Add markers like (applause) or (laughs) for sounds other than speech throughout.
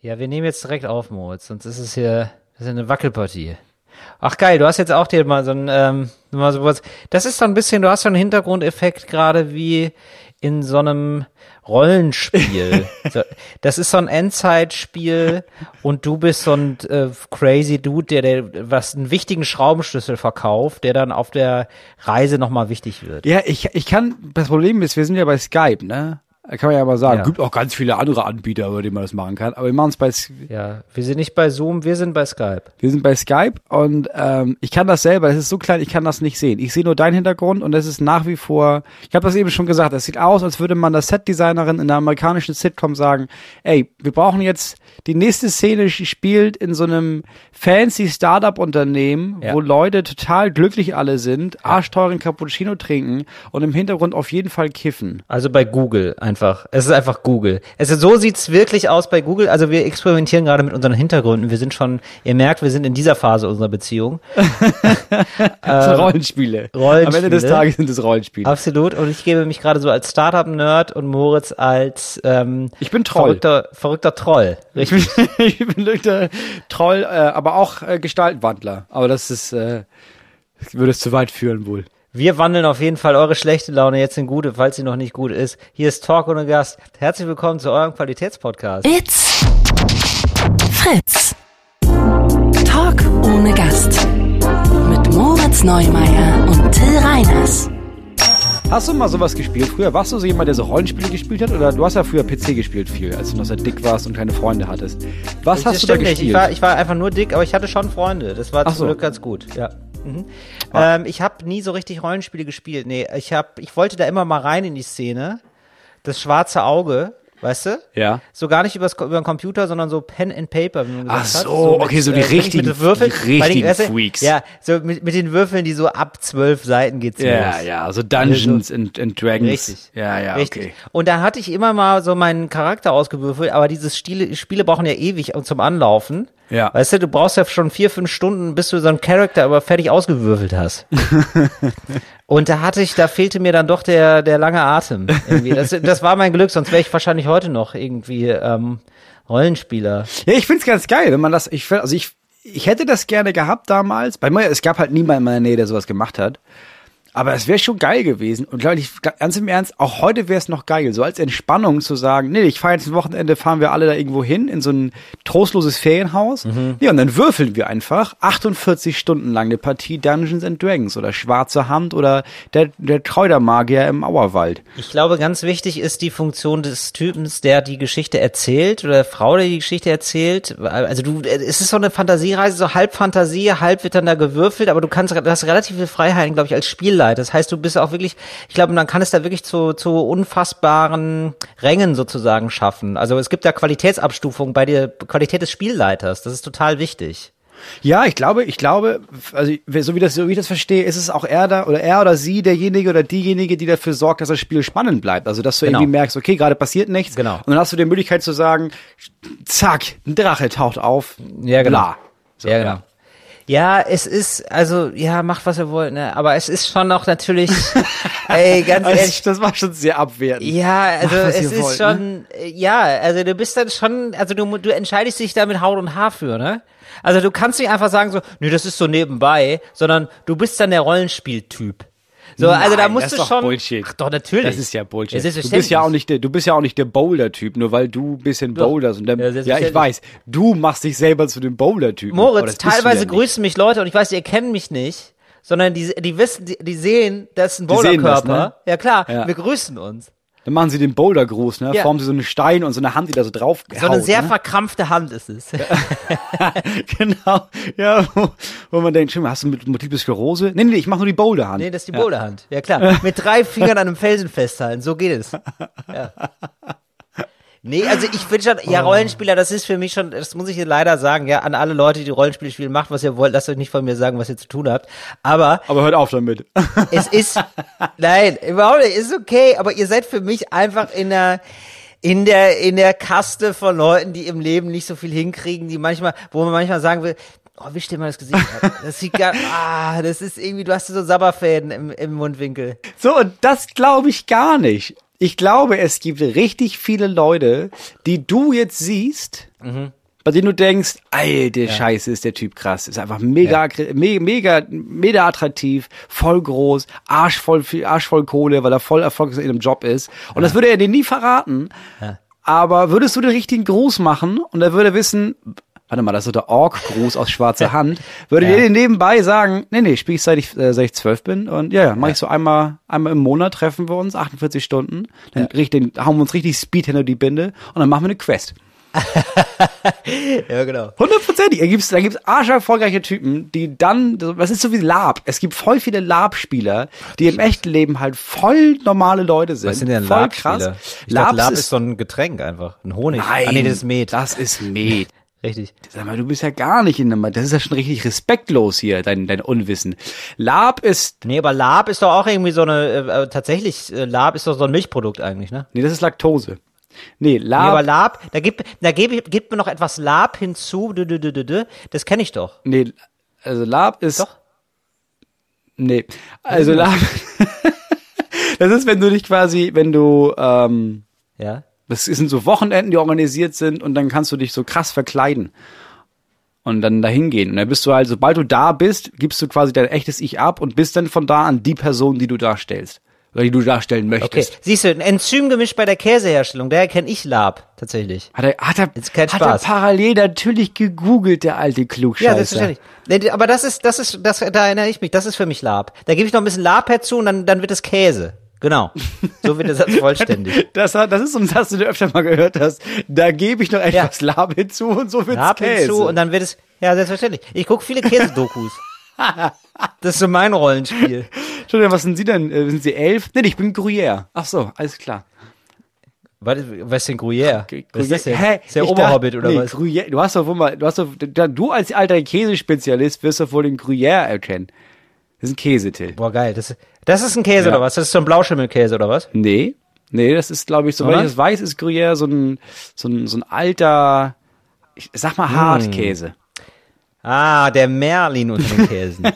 Ja, wir nehmen jetzt direkt auf, Moritz, sonst ist es hier das ist eine Wackelpartie. Ach geil, du hast jetzt auch dir mal so ein, ähm, mal sowas. Das ist so ein bisschen, du hast so einen Hintergrundeffekt gerade wie in so einem Rollenspiel. (laughs) das ist so ein Endzeitspiel und du bist so ein äh, crazy Dude, der, der was einen wichtigen Schraubenschlüssel verkauft, der dann auf der Reise nochmal wichtig wird. Ja, ich, ich kann, das Problem ist, wir sind ja bei Skype, ne? Da kann man ja mal sagen, Ja. gibt auch ganz viele andere Anbieter, über die man das machen kann. Aber wir machen es bei, Ja, wir sind nicht bei Zoom, wir sind bei Skype. wir sind bei Skype und ähm, ich kann das selber, es ist so klein, ich kann das nicht sehen. Ich sehe nur deinen Hintergrund und es ist nach wie vor, ich habe das eben schon gesagt, es sieht aus, als würde man der Setdesignerin in einer amerikanischen Sitcom sagen, ey, wir brauchen jetzt, die nächste Szene spielt in so einem fancy Startup-Unternehmen, Ja. wo Leute total glücklich alle sind, arschteuren Cappuccino trinken und im Hintergrund auf jeden Fall kiffen. Also bei Google einfach. Es ist einfach Google. Es ist, so sieht's wirklich aus bei Google. Also wir experimentieren gerade mit unseren Hintergründen. Wir sind schon, ihr merkt, wir sind in dieser Phase unserer Beziehung. (laughs) Sind Rollenspiele. Ähm, Rollenspiele. Am Ende des Tages sind es Rollenspiele. Absolut. Und ich gebe mich gerade so als Startup-Nerd und Moritz als ähm, Ich bin Troll. Verrückter, verrückter Troll. Ich bin, (laughs) ich bin der Troll, äh, aber auch äh, Gestaltenwandler. Aber das ist, äh, würde es zu weit führen wohl. Wir wandeln auf jeden Fall eure schlechte Laune jetzt in gute, falls sie noch nicht gut ist. Hier ist Talk ohne Gast. Herzlich willkommen zu eurem Qualitätspodcast. It's Fritz. Talk ohne Gast. Mit Moritz Neumeier und Till Reiners. Hast du mal sowas gespielt? Früher warst du so jemand, der so Rollenspiele gespielt hat? Oder du hast ja früher PC gespielt viel, als du noch sehr dick warst und keine Freunde hattest. Was Das hast du da stimmt nicht. gespielt? Ich war, ich war einfach nur dick, aber ich hatte schon Freunde. Das war Ach zum so. Glück ganz gut. Ja. Mhm. Ah. Ähm, ich habe nie so richtig Rollenspiele gespielt. Nee, ich hab, ich wollte da immer mal rein in die Szene. Das schwarze Auge, weißt du? ja. So gar nicht übers, über den Computer, sondern so Pen and Paper, wie man gesagt Ach hat. so, okay, so die wirklich richtigen- mit Würfeln, die Bei den- richtigen weißt du, Freaks. Ja, so mit, mit den Würfeln, die so ab zwölf Seiten geht's Ja, los. ja, so Dungeons and, and Dragons. Richtig. Ja, ja, Richtig. okay. Und da hatte ich immer mal so meinen Charakter ausgewürfelt, aber diese Spiele, Spiele brauchen ja ewig zum Anlaufen. Ja. Weißt du, du brauchst ja schon vier, fünf Stunden, bis du so einen Charakter aber fertig ausgewürfelt hast. (laughs) Und da hatte ich, da fehlte mir dann doch der, der lange Atem. Irgendwie. Das, das war mein Glück, sonst wäre ich wahrscheinlich heute noch irgendwie ähm, Rollenspieler. Ja, ich find's ganz geil, wenn man das, ich, also ich, ich hätte das gerne gehabt damals. Bei mir, es gab halt niemand in meiner Nähe, der sowas gemacht hat. Aber es wäre schon geil gewesen. Und Leute, ich, ganz im Ernst, auch heute wäre es noch geil, so als Entspannung zu sagen, nee, ich fahre jetzt ein Wochenende, fahren wir alle da irgendwo hin, in so ein trostloses Ferienhaus. Ja, und dann würfeln wir einfach 48 Stunden lang eine Partie Dungeons and Dragons oder Schwarze Hand oder der, der Treudermagier im Auerwald. Ich glaube, ganz wichtig ist die Funktion des Typens, der die Geschichte erzählt oder der Frau, der die Geschichte erzählt. Also du, es ist so eine Fantasiereise, so halb Fantasie, halb wird dann da gewürfelt, aber du kannst, du hast relativ viel Freiheiten, glaube ich, als Spielleiter. Das heißt, du bist auch wirklich, ich glaube, man kann es da wirklich zu, zu unfassbaren Rängen sozusagen schaffen. Also es gibt da Qualitätsabstufungen bei der Qualität des Spielleiters. Das ist total wichtig. Ja, ich glaube, ich glaube, also so wie das, so wie ich das verstehe, ist es auch er da oder er oder sie derjenige oder diejenige, die dafür sorgt, dass das Spiel spannend bleibt. Also dass du Genau. irgendwie merkst, okay, gerade passiert nichts. Genau. Und dann hast du die Möglichkeit zu sagen, zack, ein Drache taucht auf. Ja, genau. So, ja, genau. Ja, es ist, also, ja, macht was ihr wollt, ne? Aber es ist schon auch natürlich, (laughs) ey, ganz Also, ehrlich, das war schon sehr abwertend. Ja, also Macht, es ist wollt, schon, äh, ja, also du bist dann schon, also du, du entscheidest dich da mit Haut und Haar für, ne? Also du kannst nicht einfach sagen so, nee, das ist so nebenbei, sondern du bist dann der Rollenspieltyp. So, also da musst das du ist doch schon. Bullshit. Ach doch, natürlich. Das ist ja Bullshit. Ja, du bist ja auch nicht der, du bist ja auch nicht der Boulder-Typ, nur weil du ein bisschen boulderst und dann, Ja, ja, ich weiß, du machst dich selber zu dem Boulder-Typen. Aber Moritz, du teilweise ja grüßen mich Leute und ich weiß, die erkennen mich nicht, sondern die, die wissen, die, die sehen, das ist ein Bowlerkörper. ne? Ja klar, Ja. wir grüßen uns. Dann machen sie den Boulder-Gruß, ne? Ja. Formen sie so einen Stein und so eine Hand, die da so drauf So eine haut, sehr ne? verkrampfte Hand ist es. (laughs) genau. Ja, wo, wo man denkt, schön, hast du mit Multiple Sklerose? Nee, nee, ich mach nur die Boulderhand. Nee, das ist die Boulderhand. Ja klar. Mit drei (laughs) Fingern an einem Felsen festhalten. So geht es. Ja. Nee, also ich finde schon, Oh. ja, Rollenspieler, das ist für mich schon, das muss ich leider sagen, ja, an alle Leute, die Rollenspiele spielen, macht, was ihr wollt, lasst euch nicht von mir sagen, was ihr zu tun habt. Aber Aber hört auf damit. (laughs) es ist, nein, überhaupt nicht, ist okay, aber ihr seid für mich einfach in der, in der, in der Kaste von Leuten, die im Leben nicht so viel hinkriegen, die manchmal, wo man manchmal sagen will, oh, wisch dir mal das Gesicht ab. Das sieht gar, ah, das ist irgendwie, du hast so Sabberfäden im, im Mundwinkel. So, und das glaube ich gar nicht. Ich glaube, es gibt richtig viele Leute, die du jetzt siehst, bei denen du denkst, alte Scheiße, ist der Typ krass. Ist einfach mega, aggre- me mega, mega attraktiv, voll groß, arschvoll, arschvoll Kohle, weil er voll erfolgreich in einem Job ist. Und das würde er dir nie verraten. Aber würdest du den richtigen Gruß machen und er würde wissen, warte mal, das ist so der Ork-Gruß aus schwarzer Hand, würde Ja. dir den nebenbei sagen, nee, nee, spiel ich seit ich, äh, seit ich zwölf bin und ja, ja, mach ich so einmal, einmal im Monat treffen wir uns, 48 Stunden, dann richtig, hauen wir uns richtig Speed hinter die Binde und dann machen wir eine Quest. (laughs) Ja, genau. Hundertprozentig. Da gibt's, da gibt's arscherfolgreiche Typen, die dann, was ist so wie Lab? Es gibt voll viele Lab-Spieler, die im echten Leben halt voll normale Leute sind. Was sind denn voll Lab-Spieler? Dachte, Labs Lab ist, ist so ein Getränk einfach. Ein Honig. nein, Ah, nee, das ist Met. Das ist Met. Richtig. Sag mal, du bist ja gar nicht in der, das ist ja schon richtig respektlos hier, dein, dein Unwissen. Lab ist, Nee, aber Lab ist doch auch irgendwie so eine, äh, äh, tatsächlich, äh, Lab ist doch so ein Milchprodukt eigentlich, ne? nee, das ist Laktose. Nee, Nee, aber Lab, Lab, da gibt, da gibt, gibt mir noch etwas Lab hinzu, dü, dü, dü, dü, dü. das kenne ich doch. nee, also Lab ist, Doch. nee, also Lab, (laughs) das ist, wenn du dich quasi, wenn du, ähm, Ja. Das sind so Wochenenden, die organisiert sind und dann kannst du dich so krass verkleiden und dann dahin gehen. Und dann bist du halt, sobald du da bist, gibst du quasi dein echtes Ich ab und bist dann von da an die Person, die du darstellst. Oder die du darstellen Okay. möchtest. Siehst du, ein Enzym gemischt bei der Käseherstellung, daher kenne ich Lab, tatsächlich. Hat er, hat er, Jetzt kein hat er Spaß. parallel natürlich gegoogelt, der alte Ja, Klugscheißer. selbstverständlich. Aber das ist, das ist, das, da erinnere ich mich, das ist für mich Lab. Da gebe ich noch ein bisschen Lab herzu und dann, dann wird es Käse. Genau. So wird der Satz (laughs) vollständig. Das, das ist so ein Satz, den du öfter mal gehört hast. Da gebe ich noch etwas Lab hinzu und so wird's Lab Käse. hinzu und dann wird es, ja, selbstverständlich. Ich gucke viele Käsedokus. (laughs) Das ist so mein Rollenspiel. Entschuldigung, was sind Sie denn? Äh, Sind Sie elf? Nee, ich bin Gruyère. Ach so, alles klar. Was, was ist denn Gruyère? Was ist das denn? Hä? Ist der Ich Oberhobbit dachte- oder nee, was? Gruyère, du hast doch wohl mal, du hast doch, du als alter Käsespezialist wirst doch wohl den Gruyère erkennen. Das ist ein Käse, Till. Boah, geil. Das, ist- das ist ein Käse Ja. oder was? Das ist so ein Blauschimmelkäse oder was? Nee. Nee, das ist, glaube ich, soweit Oder? ich das weiß, ist Gruyère so ein, so ein, so ein alter, ich sag mal Hartkäse. Ah, der Merlin unter den Käsen. (laughs)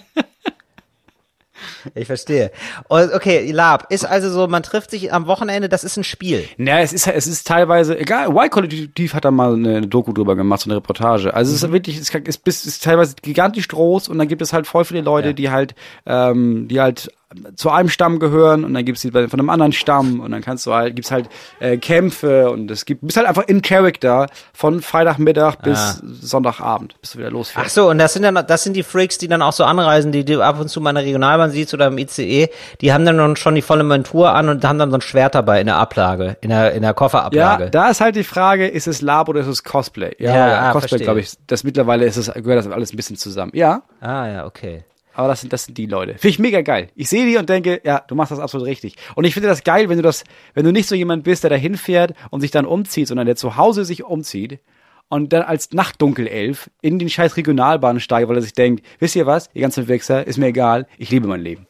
ich verstehe. Und, okay, Lab ist also so, man trifft sich am Wochenende, das ist ein Spiel. Ja, es ist, es ist teilweise, egal, Y-Kollektiv hat da mal eine Doku drüber gemacht, so eine Reportage. Also es ist wirklich, es ist, ist, ist teilweise gigantisch groß und dann gibt es halt voll viele Leute, Ja. die halt, ähm, die halt zu einem Stamm gehören und dann gibt's die bei- von einem anderen Stamm und dann kannst du halt, gibt's halt äh, Kämpfe und es gibt, bist halt einfach in Character von Freitagmittag bis Ah. Sonntagabend, bis du wieder Ach losfährst. so, und das sind dann, das sind die Freaks, die dann auch so anreisen, die du ab und zu mal in der Regionalbahn siehst oder im ICE, die haben dann schon die volle Montur an und haben dann so ein Schwert dabei in der Ablage, in der, in der Ja, Kofferablage. da ist halt die Frage, ist es Lab oder ist es Cosplay? Ja, ah, Cosplay, glaube ich. Das mittlerweile ist es, gehört das alles ein bisschen zusammen. Ja, ah, ja, okay. Aber das sind, das sind die Leute. Finde ich mega geil. Ich sehe die und denke, ja, du machst das absolut richtig. Und ich finde das geil, wenn du das, wenn du nicht so jemand bist, der da hinfährt und sich dann umzieht, sondern der zu Hause sich umzieht und dann als Nachtdunkelelf in den scheiß Regionalbahn steigt, weil er sich denkt, wisst ihr was, ihr ganzen Wichser, ist mir egal, ich liebe mein Leben.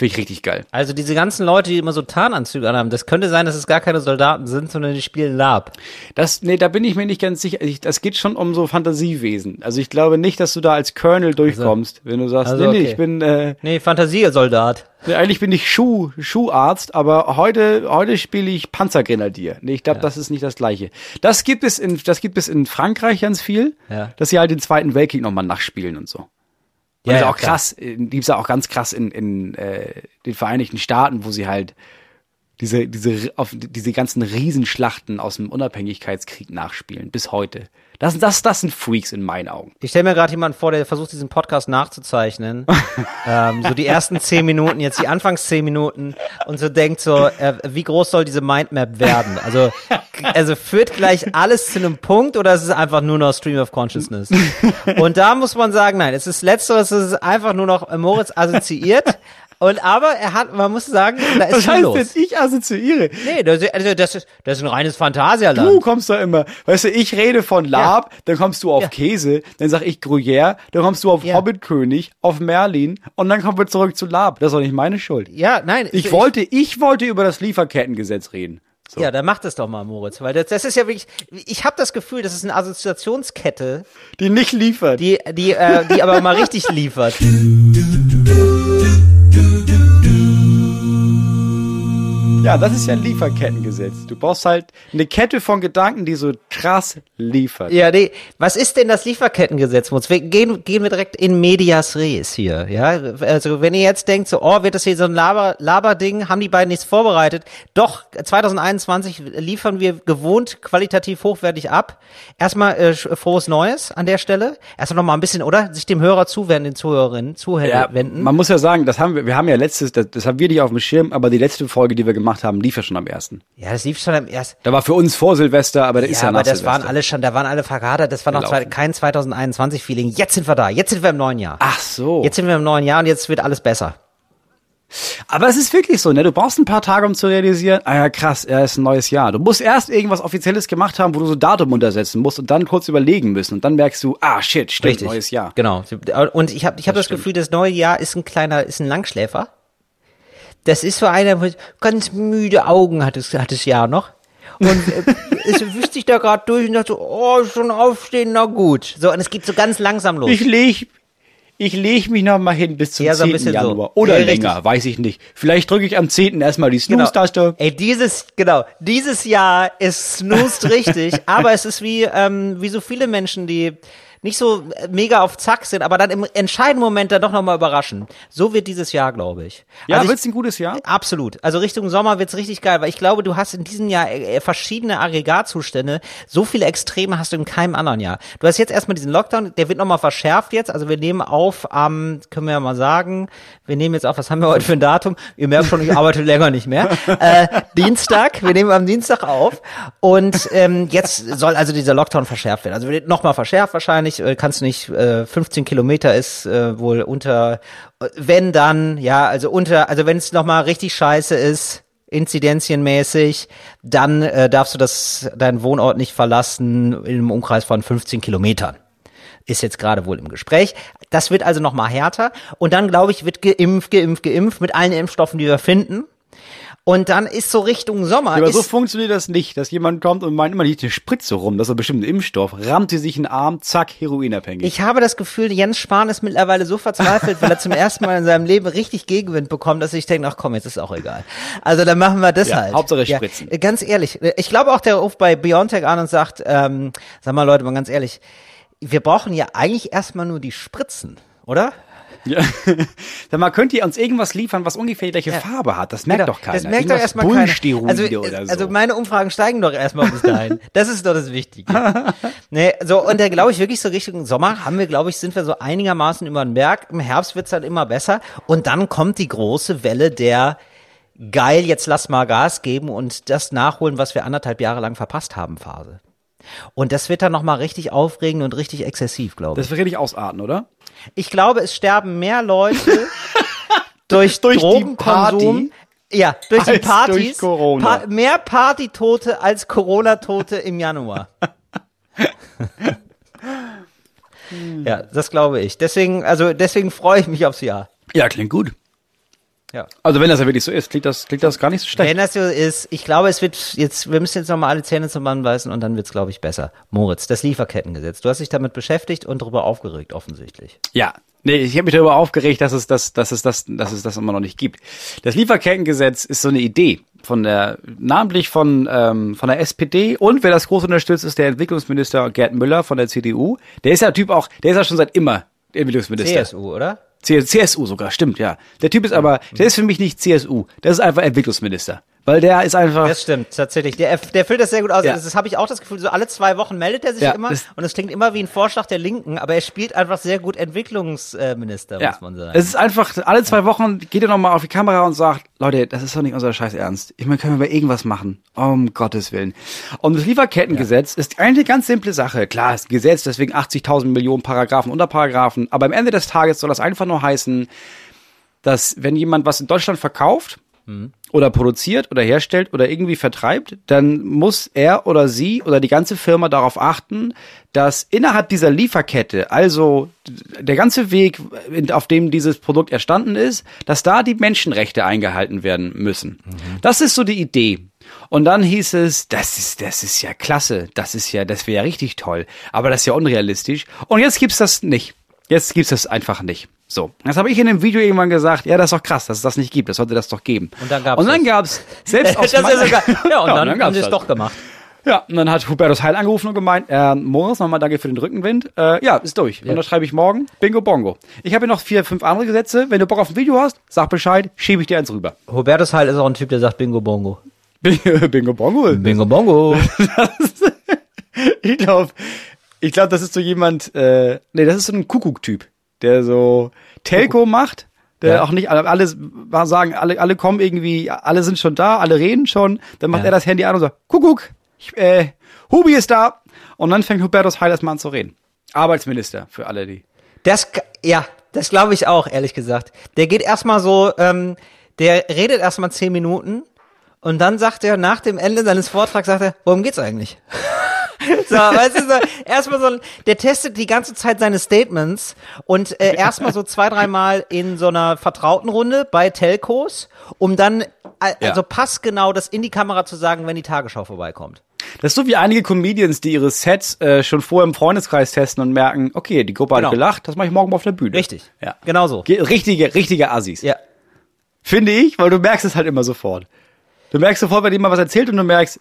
Finde ich richtig geil. Also diese ganzen Leute, die immer so Tarnanzüge anhaben, das könnte sein, dass es gar keine Soldaten sind, sondern die spielen Lab. Das, nee, da bin ich mir nicht ganz sicher. Ich, das geht schon um so Fantasiewesen. Also ich glaube nicht, dass du da als Colonel durchkommst, wenn du sagst, Also, nee, nee, okay. ich bin, äh, Nee, Fantasiesoldat. Nee, eigentlich bin ich Schuh, Schuharzt, aber heute, heute spiele ich Panzergrenadier. Nee, ich glaube, das ist nicht das gleiche. Das gibt es in, das gibt es in Frankreich ganz viel, Ja. dass sie halt den Zweiten Weltkrieg nochmal nachspielen und so. Und Ja, ist auch klar. krass, äh, die gibt's ja auch ganz krass in, in äh, den Vereinigten Staaten, wo sie halt diese, diese, auf diese ganzen Riesenschlachten aus dem Unabhängigkeitskrieg nachspielen, bis heute. Das, das, das sind Freaks in meinen Augen. Ich stelle mir gerade jemanden vor, der versucht, diesen Podcast nachzuzeichnen. (laughs) ähm, so die ersten zehn Minuten, jetzt die Anfangs zehn Minuten und so denkt so, äh, wie groß soll diese Mindmap werden? Also, also führt gleich alles zu einem Punkt oder ist es einfach nur noch Stream of Consciousness? (laughs) Und da muss man sagen, nein, es ist letzteres, es ist einfach nur noch Moritz assoziiert. Und aber er hat, man muss sagen, da ist Was heißt los. denn, ich assoziiere? Nee, das, also das, ist, das ist ein reines Phantasialand. Du kommst da immer, weißt du, ich rede von Lab, dann kommst du auf Ja. Käse, dann sag ich Gruyère, dann kommst du auf Ja. Hobbitkönig, auf Merlin und dann kommen wir zurück zu Lab. Das ist doch nicht meine Schuld. Ja, nein. Ich wollte, ich wollte über das Lieferkettengesetz reden. So. Ja, dann mach das doch mal, Moritz, weil das, das ist ja wirklich, ich habe das Gefühl, das ist eine Assoziationskette, Die nicht liefert. die, die, äh, die aber mal richtig liefert. Ja, das ist ja ein Lieferkettengesetz. Du brauchst halt eine Kette von Gedanken, die so krass liefert. Ja, nee. Was ist denn das Lieferkettengesetz? Wir gehen, gehen wir direkt in medias res hier, ja? Also, wenn ihr jetzt denkt, so, oh, wird das hier so ein Laber, Laberding, haben die beiden nichts vorbereitet? Doch, 2021 liefern wir gewohnt qualitativ hochwertig ab. Erstmal, äh, frohes Neues an der Stelle. Erstmal noch mal ein bisschen, oder? Sich dem Hörer zuwenden, den Zuhörerinnen, zuwenden. man muss ja sagen, das haben wir, wir haben ja letztes, das, das haben wir nicht auf dem Schirm, aber die letzte Folge, die wir gemacht haben, lief ja schon am ersten. Ja, das lief schon am ersten. Da war für uns vor Silvester, aber der ist ja aber nach das Silvester. waren alle schon, da waren alle verkadert, das war noch zwei, kein 2021-Feeling. Jetzt sind wir da, jetzt sind wir im neuen Jahr. Ach so. Jetzt sind wir im neuen Jahr und jetzt wird alles besser. Aber es ist wirklich so, ne? Du brauchst ein paar Tage, um zu realisieren, ah ja, krass, er ist ein neues Jahr. Du musst erst irgendwas Offizielles gemacht haben, wo du so Datum untersetzen musst und dann kurz überlegen müssen. Und dann merkst du, ah shit, stimmt, neues Jahr. Genau. Und ich habe ich hab das, Gefühl, das neue Jahr ist ein kleiner, ist ein Langschläfer. Das ist so einer mit ganz müde Augen hat es, hat das Jahr noch. Und äh, (laughs) es wischt sich da gerade durch und dachte so, oh, schon aufstehen, na gut. So, und es geht so ganz langsam los. Ich leg, ich leg mich noch mal hin bis zum Ja, so ein 10. bisschen so. Januar. Oder Ja, richtig. länger, weiß ich nicht. Vielleicht drücke ich am 10. erstmal die Genau. Snooze-Taste. Ey, dieses, genau, dieses Jahr ist snoost (laughs) richtig, aber es ist wie, ähm, wie so viele Menschen, die nicht so äh, mega auf Zack sind, aber dann im entscheidenden Moment dann doch nochmal überraschen. So wird dieses Jahr, glaube ich. Ja, Also ich- wird's ein gutes Jahr? Absolut. Also Richtung Sommer wird's richtig geil, weil ich glaube, du hast in diesem Jahr äh, äh, verschiedene Aggregatzustände. So viele Extreme hast du in keinem anderen Jahr. Du hast jetzt erstmal diesen Lockdown, der wird nochmal verschärft jetzt. Also wir nehmen auf am, können wir ja mal sagen, wir nehmen jetzt auf, was haben wir heute für ein Datum? Ihr merkt schon, ich arbeite (laughs) länger nicht mehr. Äh, Dienstag, wir nehmen am Dienstag auf. Und ähm, jetzt soll also dieser Lockdown verschärft werden. Also wird nochmal verschärft wahrscheinlich. Äh, kannst nicht, äh, 15 Kilometer ist äh, wohl unter, äh, wenn dann, ja, also unter, also wenn es nochmal richtig scheiße ist, inzidenzienmäßig, dann äh, darfst du das, deinen Wohnort nicht verlassen in einem Umkreis von 15 Kilometern. Ist jetzt gerade wohl im Gespräch. Das wird also nochmal härter. Und dann, glaube ich, wird geimpft, geimpft, geimpft mit allen Impfstoffen, die wir finden. Und dann ist so Richtung Sommer. Aber ist, so funktioniert das nicht, dass jemand kommt und meint immer nicht eine Spritze rum, das ist ein bestimmter Impfstoff, rammt sie sich in den Arm, zack, heroinabhängig. Ich habe das Gefühl, Jens Spahn ist mittlerweile so verzweifelt, weil er zum ersten Mal in seinem Leben richtig Gegenwind bekommt, dass ich denke, ach komm, jetzt ist auch egal. Also dann machen wir das Ja, halt. Hauptsache Spritzen. äh, Ganz ehrlich, ich glaube auch, der ruft bei Biontech an und sagt, ähm, sag mal Leute, mal ganz ehrlich, wir brauchen ja eigentlich erstmal nur die Spritzen, oder? Ja. (laughs) Sag mal, könnt ihr uns irgendwas liefern, was ungefähr die gleiche Farbe hat? Das merkt Genau, doch keiner. Das merkt doch erstmal keiner. Also, oder so. also meine Umfragen steigen doch erstmal bis dahin. (laughs) Das ist doch das Wichtige. (laughs) nee, so, und da glaube ich wirklich so Richtung Sommer haben wir, glaube ich, sind wir so einigermaßen über den Berg. Im Herbst wird's dann immer besser. Und dann kommt die große Welle der geil, jetzt lass mal Gas geben und das nachholen, was wir anderthalb Jahre lang verpasst haben, Phase. Und das wird dann nochmal richtig aufregend und richtig exzessiv, glaube ich. das will richtig ausarten, oder? Ich glaube, es sterben mehr Leute (laughs) durch, Durch die Drogenkonsum. Party? Ja, durch die Partys. durch Corona. Pa mehr Partytote als Corona-Tote im Januar. (laughs) ja, das glaube ich. Deswegen, also deswegen freue ich mich aufs Jahr. Ja, klingt gut. Ja. Also wenn das ja wirklich so ist, klingt das, klingt das gar nicht so schlecht. Wenn das so ist, ich glaube, es wird jetzt, wir müssen jetzt nochmal alle Zähne zum Mann beißen und dann wird's, glaube ich, besser. Moritz, das Lieferkettengesetz. Du hast dich damit beschäftigt und darüber aufgeregt, offensichtlich. Ja. Nee, ich habe mich darüber aufgeregt, dass es das, dass es das, dass es das immer noch nicht gibt. Das Lieferkettengesetz ist so eine Idee von der, namentlich von ähm, von der SPD und wer das groß unterstützt, ist der Entwicklungsminister Gerd Müller von der CDU. Der ist ja Typ auch, der ist ja schon seit immer Entwicklungsminister. CSU, oder? CSU sogar, stimmt, ja. Der Typ ist aber, der ist für mich nicht CSU, das ist einfach Entwicklungsminister. Weil der ist einfach, Das stimmt, tatsächlich. Der, der füllt das sehr gut aus. Ja. Das, das habe ich auch das Gefühl, so alle zwei Wochen meldet er sich Ja, immer das- und es klingt immer wie ein Vorschlag der Linken, aber er spielt einfach sehr gut Entwicklungsminister, ja, muss man sagen. es ist einfach, alle zwei Wochen geht er nochmal auf die Kamera und sagt, Leute, das ist doch nicht unser Scheiß Ernst. Ich meine, können wir irgendwas machen. Um Gottes Willen. Und das Lieferkettengesetz ist eine ganz simple Sache. Klar, es ist ein Gesetz, deswegen 80.000 Millionen Paragraphen, Unterparagraphen. Aber am Ende des Tages soll das einfach nur heißen, dass wenn jemand was in Deutschland verkauft oder produziert oder herstellt oder irgendwie vertreibt, dann muss er oder sie oder die ganze Firma darauf achten, dass innerhalb dieser Lieferkette, also der ganze Weg, auf dem dieses Produkt erstanden ist, dass da die Menschenrechte eingehalten werden müssen. Das ist so die Idee. Und dann hieß es, das ist, das ist ja klasse, das ist ja, das wäre ja richtig toll, aber das ist ja unrealistisch. Und jetzt gibt's das nicht. Jetzt gibt's das einfach nicht. So, das habe ich in dem Video irgendwann gesagt, ja, das ist doch krass, dass es das nicht gibt, das sollte das doch geben. Und dann gab's Und dann gab's (laughs) selbst aus Das meiner- sogar, ja, und dann, haben gab's sie es das. doch gemacht. Ja, und dann hat Hubertus Heil angerufen und gemeint, äh, Moritz, nochmal danke für den Rückenwind. Äh, ja, ist durch. Und das schreibe ich morgen. Bingo Bongo. Ich habe hier noch vier, fünf andere Gesetze. Wenn du Bock auf ein Video hast, sag Bescheid, schiebe ich dir eins rüber. Hubertus Heil ist auch ein Typ, der sagt Bingo Bongo. (laughs) Bingo Bongo. Bingo Bongo. (laughs) Ich glaube, ich glaube, das ist so jemand, äh, nee, das ist so ein Kuckuck-Typ, der so Telco macht, der Ja. auch nicht alle, sagen, alle, alle kommen irgendwie, alle sind schon da, alle reden schon, dann macht Ja. er das Handy an und sagt, Kuckuck, ich, äh, Hubi ist da. Und dann fängt Hubertus Heil erstmal an zu reden. Arbeitsminister für alle die. Das, ja, das glaube ich auch, ehrlich gesagt. Der geht erstmal so, ähm, der redet erstmal zehn Minuten und dann sagt er nach dem Ende seines Vortrags, sagt er, worum geht's eigentlich? (laughs) so, weißt du, so, erstmal so, ein- der testet die ganze Zeit seine Statements und äh, erstmal so zwei, dreimal in so einer vertrauten Runde bei Telcos, um dann, äh, Ja. also passgenau das in die Kamera zu sagen, wenn die Tagesschau vorbeikommt. Das ist so wie einige Comedians, die ihre Sets äh, schon vorher im Freundeskreis testen und merken, okay, die Gruppe Genau. hat gelacht, das mache ich morgen mal auf der Bühne. Richtig. Ja. Genau so. Ge- Richtige, richtige Assis. Ja. Finde ich, weil du merkst es halt immer sofort. Du merkst sofort, wenn jemand was erzählt und du merkst,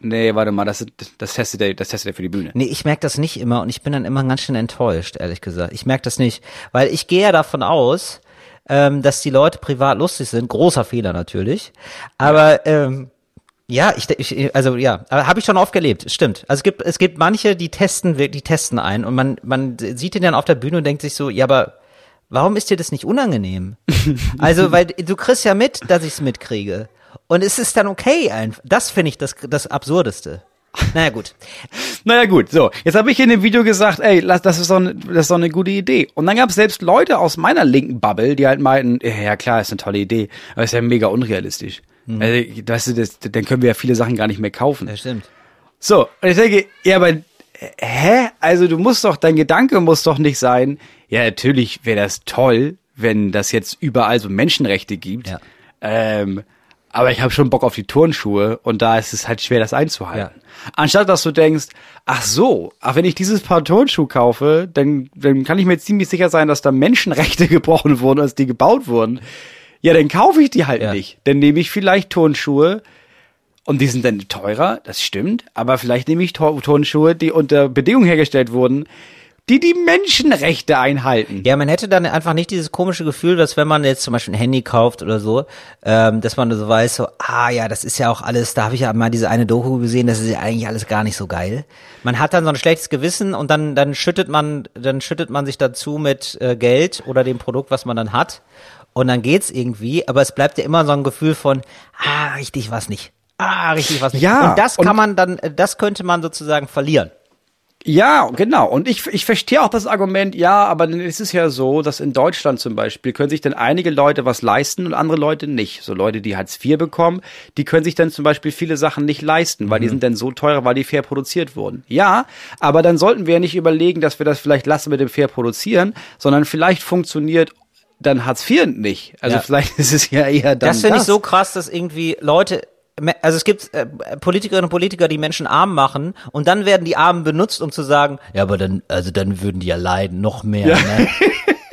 nee, warte mal, das, das testet er, das testet er für die Bühne. Nee, ich merke das nicht immer und ich bin dann immer ganz schön enttäuscht, ehrlich gesagt. Ich merke das nicht, weil ich gehe ja davon aus, ähm, dass die Leute privat lustig sind. Großer Fehler natürlich. Aber ähm, ja, ich, ich also ja, habe ich schon oft gelebt. Stimmt. Also es gibt es gibt manche, die testen die testen ein und man man sieht den dann auf der Bühne und denkt sich so, ja, aber warum ist dir das nicht unangenehm? (laughs) also, weil du kriegst ja mit, dass ich es mitkriege. Und es ist dann okay einfach. Das finde ich das, das Absurdeste. Naja, gut. (laughs) Naja gut, so, jetzt habe ich in dem Video gesagt, ey, lass, das, ist doch eine, das ist doch eine gute Idee. Und dann gab es selbst Leute aus meiner linken Bubble, die halt meinten, ja, klar, ist eine tolle Idee, aber ist ja mega unrealistisch. Also, weißt du, das, dann können wir ja viele Sachen gar nicht mehr kaufen. Ja, stimmt. So, und ich denke, ja, aber hä? Also du musst doch, dein Gedanke muss doch nicht sein, ja, natürlich wäre das toll, wenn das jetzt überall so Menschenrechte gibt. Ja. Ähm, aber ich habe schon Bock auf die Turnschuhe und da ist es halt schwer, das einzuhalten. Anstatt dass du denkst, ach so, ach, wenn ich dieses Paar Turnschuh kaufe, dann, dann kann ich mir ziemlich sicher sein, dass da Menschenrechte (laughs) gebrochen wurden, als die gebaut wurden. Ja, dann kaufe ich die halt Ja. nicht. Dann nehme ich vielleicht Turnschuhe, und die sind dann teurer, das stimmt, aber vielleicht nehme ich Turnschuhe, die unter Bedingungen hergestellt wurden, die die Menschenrechte einhalten. Ja, man hätte dann einfach nicht dieses komische Gefühl, dass wenn man jetzt zum Beispiel ein Handy kauft oder so, ähm, dass man so weiß, so, ah ja, das ist ja auch alles, da habe ich ja mal diese eine Doku gesehen, das ist ja eigentlich alles gar nicht so geil. Man hat dann so ein schlechtes Gewissen und dann, dann schüttet man, dann schüttet man sich dazu mit äh, Geld oder dem Produkt, was man dann hat. Und dann geht's irgendwie, aber es bleibt ja immer so ein Gefühl von, ah, richtig was nicht. Ah, richtig was nicht. Ja, und das und- kann man dann, äh, das könnte man sozusagen verlieren. Ja, genau. Und ich, ich verstehe auch das Argument, ja, aber dann ist es ja so, dass in Deutschland zum Beispiel können sich dann einige Leute was leisten und andere Leute nicht. So Leute, die Hartz IV bekommen, die können sich dann zum Beispiel viele Sachen nicht leisten, weil die sind dann so teuer, weil die fair produziert wurden. Ja, aber dann sollten wir ja nicht überlegen, dass wir das vielleicht lassen mit dem fair produzieren, sondern vielleicht funktioniert dann Hartz IV nicht. Also Ja. vielleicht (laughs) ist es ja eher dann Das finde ich so krass, dass irgendwie Leute, also es gibt äh, Politikerinnen und Politiker, die Menschen arm machen und dann werden die Armen benutzt, um zu sagen, ja, aber dann, also dann würden die ja leiden, noch mehr, ne? (laughs)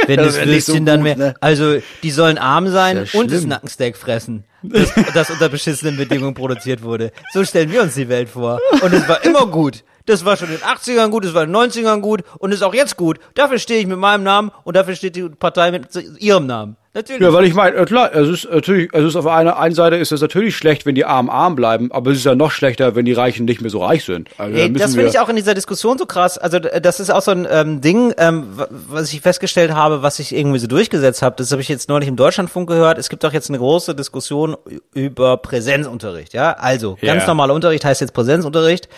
Wenn Das das nicht so Würstchen dann mehr, ne? also die sollen arm sein ja und das. Nackensteak fressen, das, das unter beschissenen Bedingungen produziert wurde. So stellen wir uns die Welt vor. Und es war immer gut. Das war schon in den 80ern gut, es war in den 90ern gut und ist auch jetzt gut. Dafür stehe ich mit meinem Namen und dafür steht die Partei mit ihrem Namen. Natürlich. Ja, weil ich meine, äh, klar, es ist natürlich, es ist auf einer einen Seite ist es natürlich schlecht, wenn die Armen arm bleiben, aber es ist ja noch schlechter, wenn die Reichen nicht mehr so reich sind. Also, da das finde ich auch in dieser Diskussion so krass. Also das ist auch so ein ähm, Ding, ähm, wa- was ich festgestellt habe, was ich irgendwie so durchgesetzt habe. Das habe ich jetzt neulich im Deutschlandfunk gehört. Es gibt auch jetzt eine große Diskussion über Präsenzunterricht. Ja, also ganz Ja. normaler Unterricht heißt jetzt Präsenzunterricht,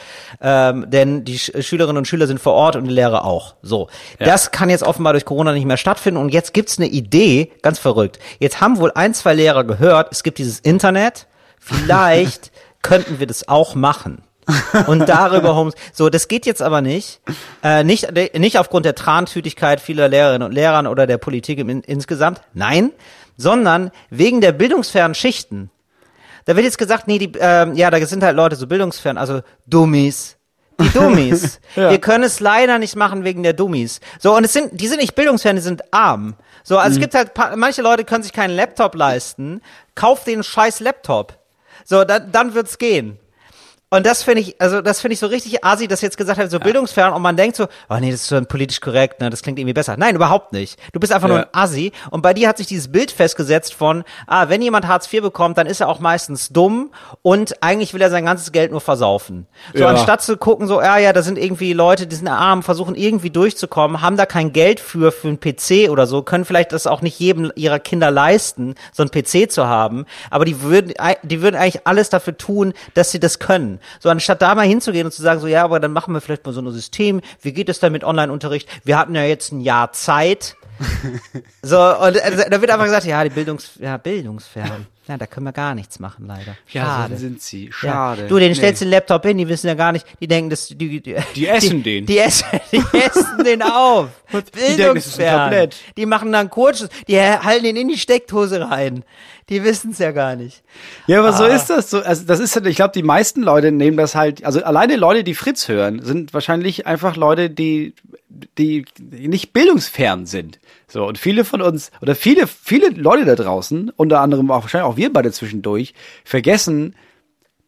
ähm, denn die Sch Schülerinnen und Schüler sind vor Ort und die Lehrer auch. So, das kann jetzt offenbar durch Corona nicht mehr stattfinden. Und jetzt gibt's eine Idee, ganz verrückt. Jetzt haben wohl ein, zwei Lehrer gehört, es gibt dieses Internet. Vielleicht (laughs) könnten wir das auch machen und darüber home so das geht jetzt aber nicht äh, nicht nicht aufgrund der Trantütigkeit vieler Lehrerinnen und Lehrern oder der Politik im, in, insgesamt nein sondern wegen der bildungsfernen Schichten da wird jetzt gesagt nee die ähm, ja da sind halt Leute so bildungsfern also Dummies die (laughs) Dummies. Ja. Wir können es leider nicht machen wegen der Dummies. So, und es sind, die sind nicht bildungsfern, die sind arm. So, also es gibt halt, manche Leute können sich keinen Laptop leisten. Kauf den scheiß Laptop. So, dann, dann wird's gehen. Und das finde ich, also das finde ich so richtig asi, dass jetzt gesagt hat, so bildungsfern und man denkt so, oh nee, das ist so politisch korrekt, ne, das klingt irgendwie besser. Nein, überhaupt nicht. Du bist einfach nur Ja. ein Asi und bei dir hat sich dieses Bild festgesetzt von, ah, wenn jemand Hartz IV bekommt, dann ist er auch meistens dumm und eigentlich will er sein ganzes Geld nur versaufen. So Ja. anstatt zu gucken, so, ja, ja, da sind irgendwie Leute, die sind arm, versuchen irgendwie durchzukommen, haben da kein Geld für, für einen PC oder so, können vielleicht das auch nicht jedem ihrer Kinder leisten, so einen PC zu haben, aber die würden, die würden eigentlich alles dafür tun, dass sie das können. So anstatt da mal hinzugehen und zu sagen, so, ja, aber dann machen wir vielleicht mal so ein System, wie geht es denn mit Online-Unterricht? Wir hatten ja jetzt ein Jahr Zeit. (laughs) So, und also, da wird einfach gesagt, ja, die Bildungs, ja, bildungsfern. Ja, da können wir gar nichts machen, leider. Schade. so sind sie. Ja. Schade. Du, den Nee. stellst den Laptop hin, die wissen ja gar nicht, die denken, dass die, die, Die essen den. Die essen, (laughs) die essen den auf. (laughs) Die denken, es ist ein Bildungsfern. Tablett. Die machen dann Kurzschluss, die halten den in die Steckdose rein. Die wissen es ja gar nicht. Ja, aber so Ah. ist das. So, also das ist, halt- ich glaube, die meisten Leute nehmen das halt, also alleine Leute, die Fritz hören, sind wahrscheinlich einfach Leute, die, die nicht bildungsfern sind. So, und viele von uns, oder viele, viele Leute da draußen, unter anderem auch wahrscheinlich auch wir beide zwischendurch, vergessen,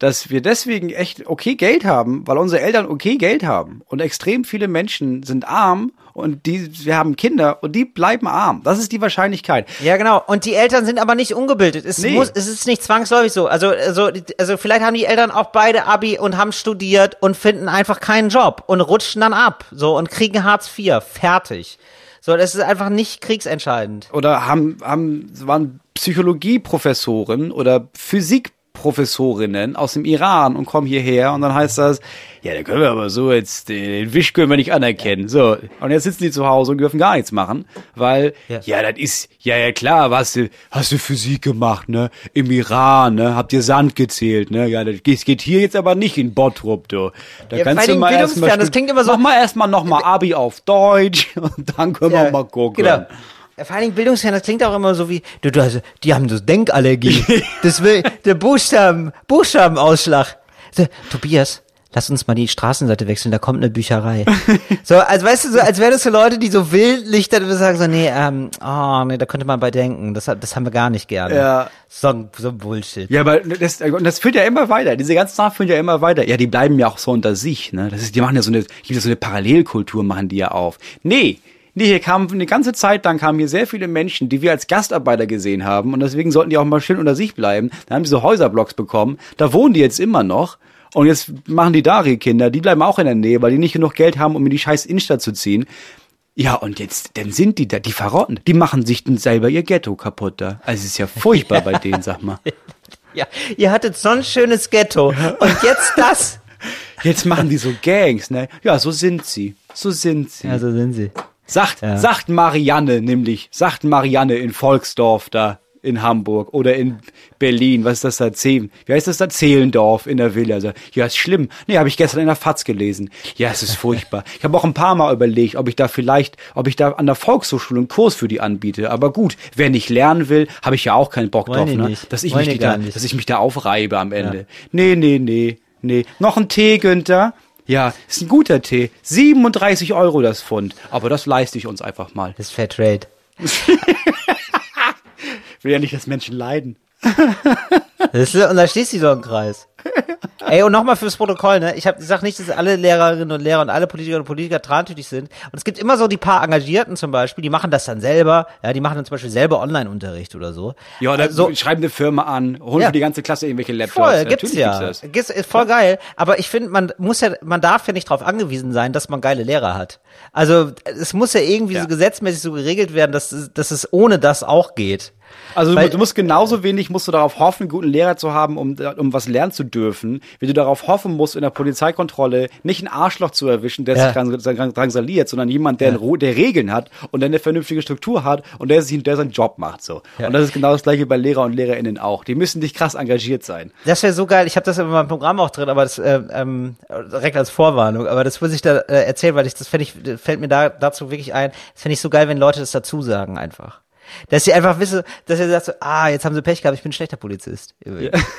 dass wir deswegen echt okay Geld haben, weil unsere Eltern okay Geld haben. Und extrem viele Menschen sind arm und die, wir haben Kinder und die bleiben arm. Das ist die Wahrscheinlichkeit. Ja, genau. Und die Eltern sind aber nicht ungebildet. Es, Nee. muss, es ist nicht zwangsläufig so. Also, also, also vielleicht haben die Eltern auch beide Abi und haben studiert und finden einfach keinen Job und rutschen dann ab. So und kriegen Hartz IV. Fertig. So, das ist einfach nicht kriegsentscheidend. oder haben, haben, waren Psychologieprofessoren oder Physikprofessorinnen aus dem Iran und kommen hierher und dann heißt das, ja, da können wir aber so jetzt, den, Wisch können wir nicht anerkennen. So. Und jetzt sitzen die zu Hause und dürfen gar nichts machen, weil, Ja. ja, das ist, ja, ja, klar, hast du, hast du Physik gemacht, ne? Im Iran, ne? Habt ihr Sand gezählt, ne? Ja, das geht, hier jetzt aber nicht in Bottrop, du. Da Ja, kannst du mal erstmal, das klingt immer so- mach mal erstmal noch mal Abi auf Deutsch (laughs) und dann können wir mal gucken. Genau. Ja, Vor allen Dingen Bildungsfern, das klingt auch immer so wie, du, du also, die haben so Denkallergie. (laughs) das will, der Buchstaben, Buchstabenausschlag. So, Tobias, lass uns mal die Straßenseite wechseln, da kommt eine Bücherei. (laughs) so, als weißt du, so, als wären das so Leute, die so wildlich dann sagen so, nee, ähm, oh, nee, da könnte man bei denken. Das, das haben wir gar nicht gerne. Ja. So, ein- so Bullshit. Ja, aber das, und das führt ja immer weiter. Diese ganzen Sachen führen ja immer weiter. Ja, die bleiben ja auch so unter sich, ne? Das ist, die machen ja so eine, gibt ja so eine Parallelkultur, machen die ja auf. Nee. Nee, hier kamen eine ganze Zeit lang kamen hier sehr viele Menschen, die wir als Gastarbeiter gesehen haben und deswegen sollten die auch mal schön unter sich bleiben. Dann haben die so Häuserblocks bekommen. Da wohnen die jetzt immer noch. Und jetzt machen die da ihre Kinder, die bleiben auch in der Nähe, weil die nicht genug Geld haben, um in die scheiß Innenstadt zu ziehen. Ja, und jetzt, dann sind die da, die verrotten. Die machen sich dann selber ihr Ghetto kaputt da. Also es ist ja furchtbar bei denen, sag mal. (laughs) Ja, ihr hattet so ein schönes Ghetto. Und jetzt das. Jetzt machen die so Gangs, ne? Ja, so sind sie. So sind sie. Ja, so sind sie. Sagt, sagt Marianne nämlich, sagt Marianne in Volksdorf da in Hamburg oder in Berlin, was ist das da? Zehn, wie heißt das da? Zehlendorf in der Villa. Also, ja, ist schlimm. Nee, habe ich gestern in der Fatz gelesen. Ja, es ist furchtbar. Ich habe auch ein paar Mal überlegt, ob ich da vielleicht, ob ich da an der Volkshochschule einen Kurs für die anbiete. Aber gut, wer nicht lernen will, habe ich ja auch keinen Bock Wollen drauf, ne? nicht. Dass ich Wollen mich da, nicht. dass ich mich da aufreibe am Ende. Nee, nee, nee, nee. Noch ein Tee, Günther? Ja, ist ein guter Tee. 37 Euro das Pfund. Aber das leiste ich uns einfach mal. Das ist Fairtrade. Ich (laughs) will ja nicht, dass Menschen leiden. (laughs) Und da schließt sich so ein Kreis. Ey, und nochmal fürs Protokoll, ne? Ich, hab, ich sag nicht, dass alle Lehrerinnen und Lehrer und alle Politikerinnen und Politiker trantütig sind. Und es gibt immer so die paar Engagierten zum Beispiel, die machen das dann selber. Ja, die machen dann zum Beispiel selber Online-Unterricht oder so. Ja, oder Also- schreiben eine Firma an, holen Ja. für die ganze Klasse irgendwelche Laptops. Voll, gibt's ja. Gibt's das. Gibt's, ist voll geil. Aber ich finde, man muss ja, man darf ja nicht darauf angewiesen sein, dass man geile Lehrer hat. Also es muss ja irgendwie Ja. so gesetzmäßig so geregelt werden, dass, dass es ohne das auch geht. Also Weil- du musst genauso wenig musst du darauf hoffen, einen guten Lehrer zu haben, um, um was lernen zu dürfen, wie du darauf hoffen musst, in der Polizeikontrolle nicht ein Arschloch zu erwischen, der Ja. sich drang- drang- drangsaliert, sondern jemand, der, Ru- der Regeln hat und der eine vernünftige Struktur hat und der, sich, der seinen Job macht. so. Ja. Und das ist genau das gleiche bei Lehrer und Lehrerinnen auch. Die müssen nicht krass engagiert sein. Das wäre so geil. Ich habe das in meinem Programm auch drin, aber das äh, ähm, direkt als Vorwarnung. Aber das muss ich da äh, erzählen, weil ich das fände ich fällt mir da dazu wirklich ein. Das fände ich so geil, wenn Leute das dazu sagen einfach. Dass sie einfach wissen, dass er sagt so, ah, jetzt haben sie Pech gehabt, ich bin ein schlechter Polizist.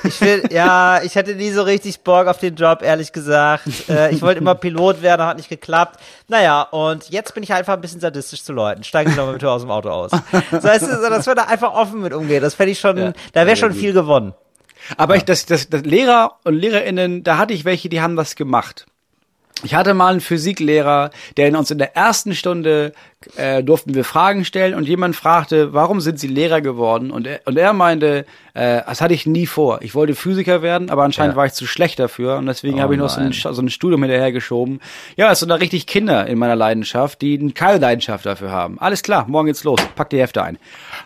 Ich will, ja, ich hatte nie so richtig Bock auf den Job, ehrlich gesagt. Äh, ich wollte immer Pilot werden, hat nicht geklappt. Naja, und jetzt bin ich einfach ein bisschen sadistisch zu Leuten. Steigen Sie doch mal bitte aus dem Auto aus. So, weißt du, so, dass wir da einfach offen mit umgehen. Das fände ich schon, Ja, da wäre schon viel gewonnen. Aber ich, das, das, das Lehrer und Lehrerinnen, da hatte ich welche, die haben das gemacht. Ich hatte mal einen Physiklehrer, der in uns in der ersten Stunde äh, durften wir Fragen stellen und jemand fragte, warum sind Sie Lehrer geworden? Und er, und er meinte, äh, das hatte ich nie vor. Ich wollte Physiker werden, aber anscheinend Ja. war ich zu schlecht dafür und deswegen Oh habe ich noch so ein, so ein Studium hinterhergeschoben. Ja, es sind da richtig Kinder in meiner Leidenschaft, die keine Leidenschaft dafür haben. Alles klar, morgen geht's los. Pack die Hefte ein.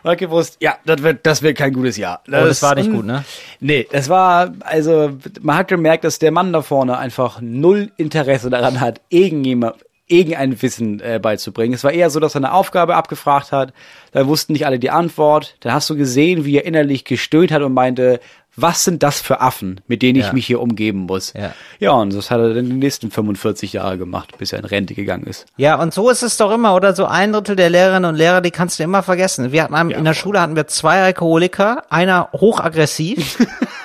Und ich gewusst, ja, das wird, das wird kein gutes Jahr. Oh, das war nicht gut, ne? Nee, es war, also, man hat gemerkt, dass der Mann da vorne einfach null Interesse daran hat, irgendjemand, irgendein Wissen äh, beizubringen. Es war eher so, dass er eine Aufgabe abgefragt hat, da wussten nicht alle die Antwort. Da hast du gesehen, wie er innerlich gestöhnt hat und meinte, was sind das für Affen, mit denen ich Ja. mich hier umgeben muss? Ja. ja, und das hat er dann die nächsten 45 Jahre gemacht, bis er in Rente gegangen ist. Ja, und so ist es doch immer, oder so ein Drittel der Lehrerinnen und Lehrer, die kannst du immer vergessen. Wir hatten einem, in der Schule hatten wir zwei Alkoholiker, einer hochaggressiv. (laughs)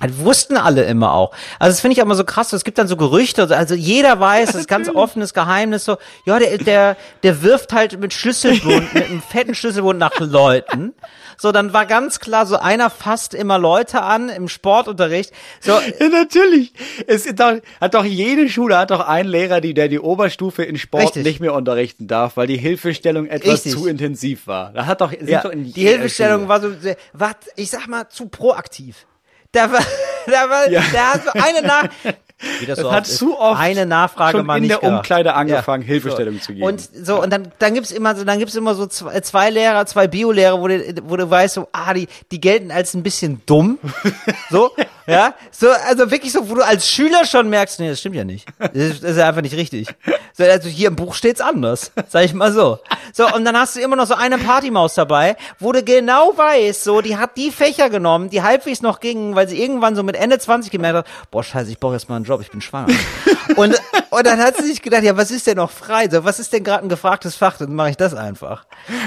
Das wussten alle immer auch. Also das finde ich auch immer so krass. Es gibt dann so Gerüchte, also jeder weiß, das ist ganz (laughs) offenes Geheimnis. So, ja, der, der, der wirft halt mit Schlüsselbund, mit einem fetten Schlüsselbund nach Leuten. So, dann war ganz klar, so einer fasst immer Leute an im Sportunterricht. So, (laughs) Ja, natürlich. Es ist doch, hat doch jede Schule hat doch einen Lehrer, die, der die Oberstufe in Sport Richtig. nicht mehr unterrichten darf, weil die Hilfestellung etwas Richtig. zu intensiv war. Da hat doch, Ja, doch die Hilfestellung Schule. war so, war, ich sag mal, zu proaktiv. Da war, (laughs) da war, Ja. da hat so eine nach, wie das, Das so hat oft zu oft eine Nachfrage schon mal in nicht der. Umkleide angefangen, Hilfestellung so. zu geben. Und so, und dann, dann gibt's immer so, dann gibt's immer so zwei, zwei Lehrer, zwei Biolehrer, wo du, wo du weißt, so, ah, die, die gelten als ein bisschen dumm. (laughs) So, ja. So, also wirklich so, wo du als Schüler schon merkst, nee, das stimmt ja nicht. Das ist, das ist ja einfach nicht richtig. So, also hier im Buch steht's anders. Sag ich mal so. So, und dann hast du immer noch so eine Partymaus dabei, wo du genau weißt, so, die hat die Fächer genommen, die halbwegs noch gingen, weil sie irgendwann so mit Ende 20 gemerkt hat, boah, scheiße, ich brauche jetzt mal einen Job, ich bin schwanger. und, und dann hat sie sich gedacht, ja, was ist denn noch frei? So, was ist denn gerade ein gefragtes Fach? Dann mache ich das einfach.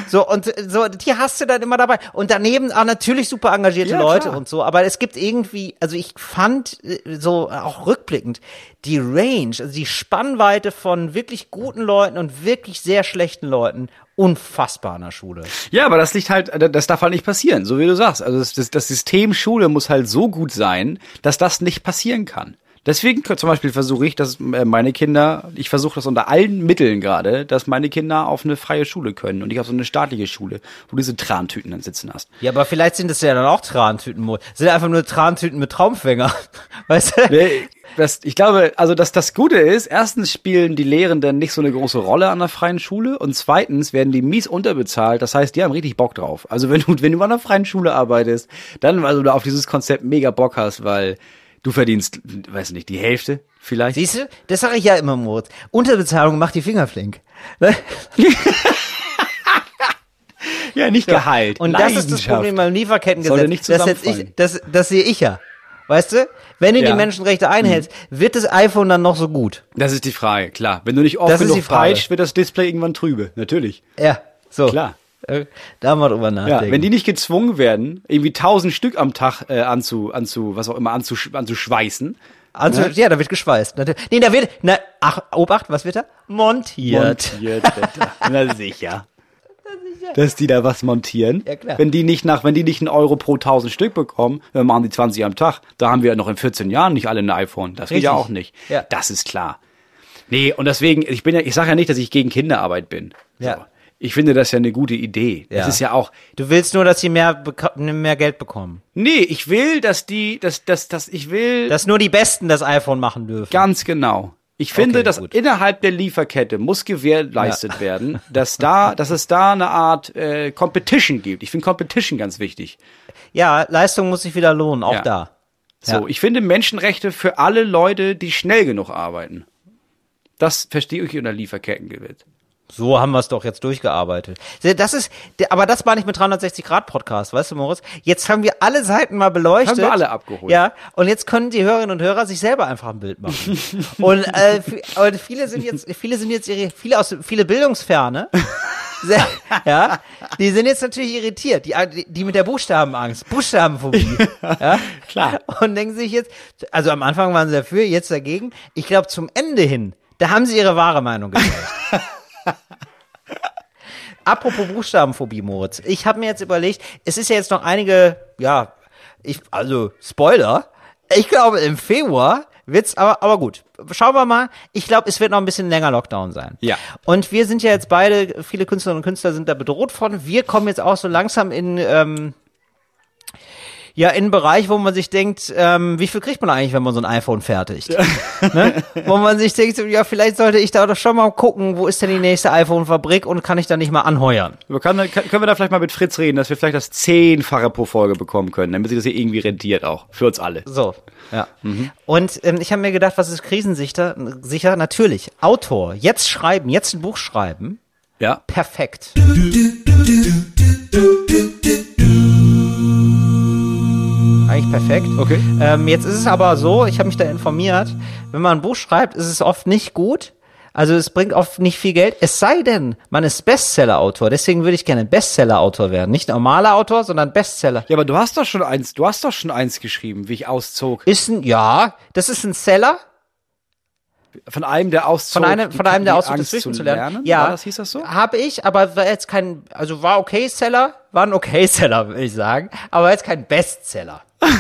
So, und so, die hast du dann immer dabei. Und daneben auch natürlich super engagierte Ja, Leute klar. und so, aber es gibt irgendwie, also ich fand äh, so auch rückblickend die Range, also die Spannweite von wirklich guten Leuten und wirklich sehr schlechten Leuten unfassbar an der Schule. Ja, aber das liegt halt, das darf halt nicht passieren, so wie du sagst. Also das, das, das System Schule muss halt so gut sein, dass das nicht passieren kann. Deswegen zum Beispiel versuche ich, dass äh, meine Kinder, ich versuche das unter allen Mitteln gerade, dass meine Kinder auf eine freie Schule können und nicht auf so eine staatliche Schule, wo du diese Trantüten dann sitzen hast. Ja, aber vielleicht sind es ja dann auch Trantüten. Sind einfach nur Trantüten mit Traumfänger. (laughs) Weißt du? Nee, Das, ich glaube, also dass das Gute ist, erstens spielen die Lehrenden nicht so eine große Rolle an der freien Schule und zweitens werden die mies unterbezahlt. Das heißt, die haben richtig Bock drauf. Also wenn du, wenn du an einer freien Schule arbeitest, dann, weil du da auf dieses Konzept mega Bock hast, weil du verdienst, weiß nicht, die Hälfte vielleicht. Siehst du? Das sage ich ja immer, Moritz. Unterbezahlung macht die Finger flink. Ne? (laughs) ja, nicht Gehalt. Und das ist das. Problem beim Lieferkettengesetz. Sollte nicht das, ich, das, das sehe ich ja. Weißt du? Wenn du Ja. Mhm. die Menschenrechte einhältst, wird das iPhone dann noch so gut. Das ist die Frage, klar. Wenn du nicht oft Das genug peitscht, wird das Display irgendwann trübe. Natürlich. Ja, so. Klar. Da mal drüber Ja, nachdenken. wenn die nicht gezwungen werden, irgendwie tausend Stück am Tag äh, anzu, anzu, was auch immer, anzusch, anzuschweißen, also, ja, da wird geschweißt. Nee, da wird, na, ach, Obacht, was wird da? Montiert. Montiert. Na (laughs) sicher. Dass die da was montieren. Ja, klar. Wenn die nicht nach, wenn die nicht einen Euro pro tausend Stück bekommen, dann machen die 20 am Tag. Da haben wir ja noch in 14 Jahren nicht alle ein iPhone. Das geht ja auch nicht. Ja. Das ist klar. Nee, und deswegen, ich bin ja, ich sage ja nicht, dass ich gegen Kinderarbeit bin. Ja. So. Ich finde das ja eine gute Idee. Ja. Das ist ja auch, Du willst nur, dass sie mehr, mehr Geld bekommen. nee, ich will, dass die, dass, dass, dass ich will, Dass nur die Besten das iPhone machen dürfen. Ganz genau. Ich finde, Okay, dass gut. innerhalb der Lieferkette muss gewährleistet werden, dass da, (laughs) dass es da eine Art äh, Competition gibt. Ich finde Competition ganz wichtig. Ja, Leistung muss sich wieder lohnen, auch Ja. da. So, Ja. ich finde Menschenrechte für alle Leute, die schnell genug arbeiten. Das verstehe ich unter Lieferkettengesetz. So haben wir es doch jetzt durchgearbeitet. Das ist, aber das war nicht mit 360 Grad Podcast, weißt du, Moritz? Jetzt haben wir alle Seiten mal beleuchtet. Haben wir alle abgeholt. Ja, und jetzt können die Hörerinnen und Hörer sich selber einfach ein Bild machen. (laughs) und, äh, und viele sind jetzt, viele sind jetzt ihre, viele aus, viele Bildungsferne. (laughs) Ja, die sind jetzt natürlich irritiert, die, die mit der Buchstabenangst, Buchstabenphobie, (laughs) ja, Klar. und denken sich jetzt, also am Anfang waren sie dafür, jetzt dagegen. Ich glaube, zum Ende hin, da haben sie ihre wahre Meinung gezeigt. Apropos Buchstabenphobie, Moritz. Ich habe mir jetzt überlegt, es ist ja jetzt noch einige, ja, ich, also Spoiler. Ich glaube, im Februar wird's, aber, aber gut. Schauen wir mal. Ich glaube, es wird noch ein bisschen länger Lockdown sein. Ja. Und wir sind ja jetzt beide, viele Künstlerinnen und Künstler sind da bedroht von. Wir kommen jetzt auch so langsam in, ähm, ja, in einen Bereich, wo man sich denkt, ähm, wie viel kriegt man eigentlich, wenn man so ein iPhone fertigt? ne? Wo man sich denkt, ja, vielleicht sollte ich da doch schon mal gucken, wo ist denn die nächste iPhone-Fabrik und kann ich da nicht mal anheuern? Wir können, können wir da vielleicht mal mit Fritz reden, dass wir vielleicht das Zehnfache pro Folge bekommen können, damit sich das hier irgendwie rentiert auch. Für uns alle. So, ja. Und ähm, ich habe mir gedacht, was ist krisensicher? Sicher, natürlich. Autor, jetzt schreiben, jetzt ein Buch schreiben, Ja. perfekt. Eigentlich perfekt. Okay. Ähm, jetzt ist es aber so, ich habe mich da informiert, wenn man ein Buch schreibt, ist es oft nicht gut. Also es bringt oft nicht viel Geld, es sei denn, man ist Bestseller-Autor. Deswegen würde ich gerne Bestseller-Autor werden. Nicht normaler Autor, sondern Bestseller. Ja, aber du hast doch schon eins, du hast doch schon eins geschrieben, wie ich auszog. Ist ein, ja, das ist ein Seller, Von einem, der auszog. von einem, von einem, der auszog, das Wissen zu lernen. Ja. Ja, das hieß das so? Habe ich, aber war jetzt kein, also war okay Seller, war ein okay (laughs) Seller, würde ich sagen, aber war jetzt kein Bestseller. (laughs)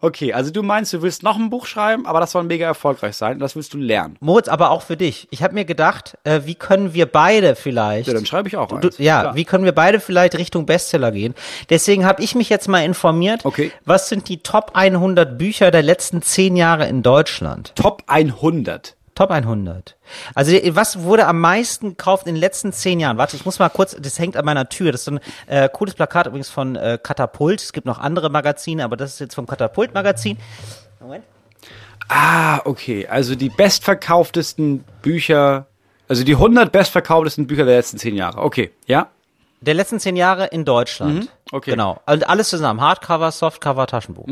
Okay, also du meinst, du willst noch ein Buch schreiben, aber das soll mega erfolgreich sein und das willst du lernen. Moritz, aber auch für dich. Ich habe mir gedacht, äh, wie können wir beide vielleicht Ja, dann schreibe ich auch Du, eins. ja, Klar. wie können wir beide vielleicht Richtung Bestseller gehen? Deswegen habe ich mich jetzt mal informiert. Okay. Was sind die Top 100 Bücher der letzten zehn Jahre in Deutschland? Top 100. Top 100. Also was wurde am meisten gekauft in den letzten zehn Jahren? Warte, ich muss mal kurz, das hängt an meiner Tür. Das ist so ein äh, cooles Plakat übrigens von äh, Katapult. Es gibt noch andere Magazine, aber das ist jetzt vom Katapult-Magazin. Moment. Ah, okay. Also die bestverkauftesten Bücher, also die 100 bestverkauftesten Bücher der letzten 10 Jahre. Okay, ja? Der letzten zehn Jahre in Deutschland. Mhm, okay. Mhm. Genau. Und alles zusammen. Hardcover, Softcover, Taschenbuch.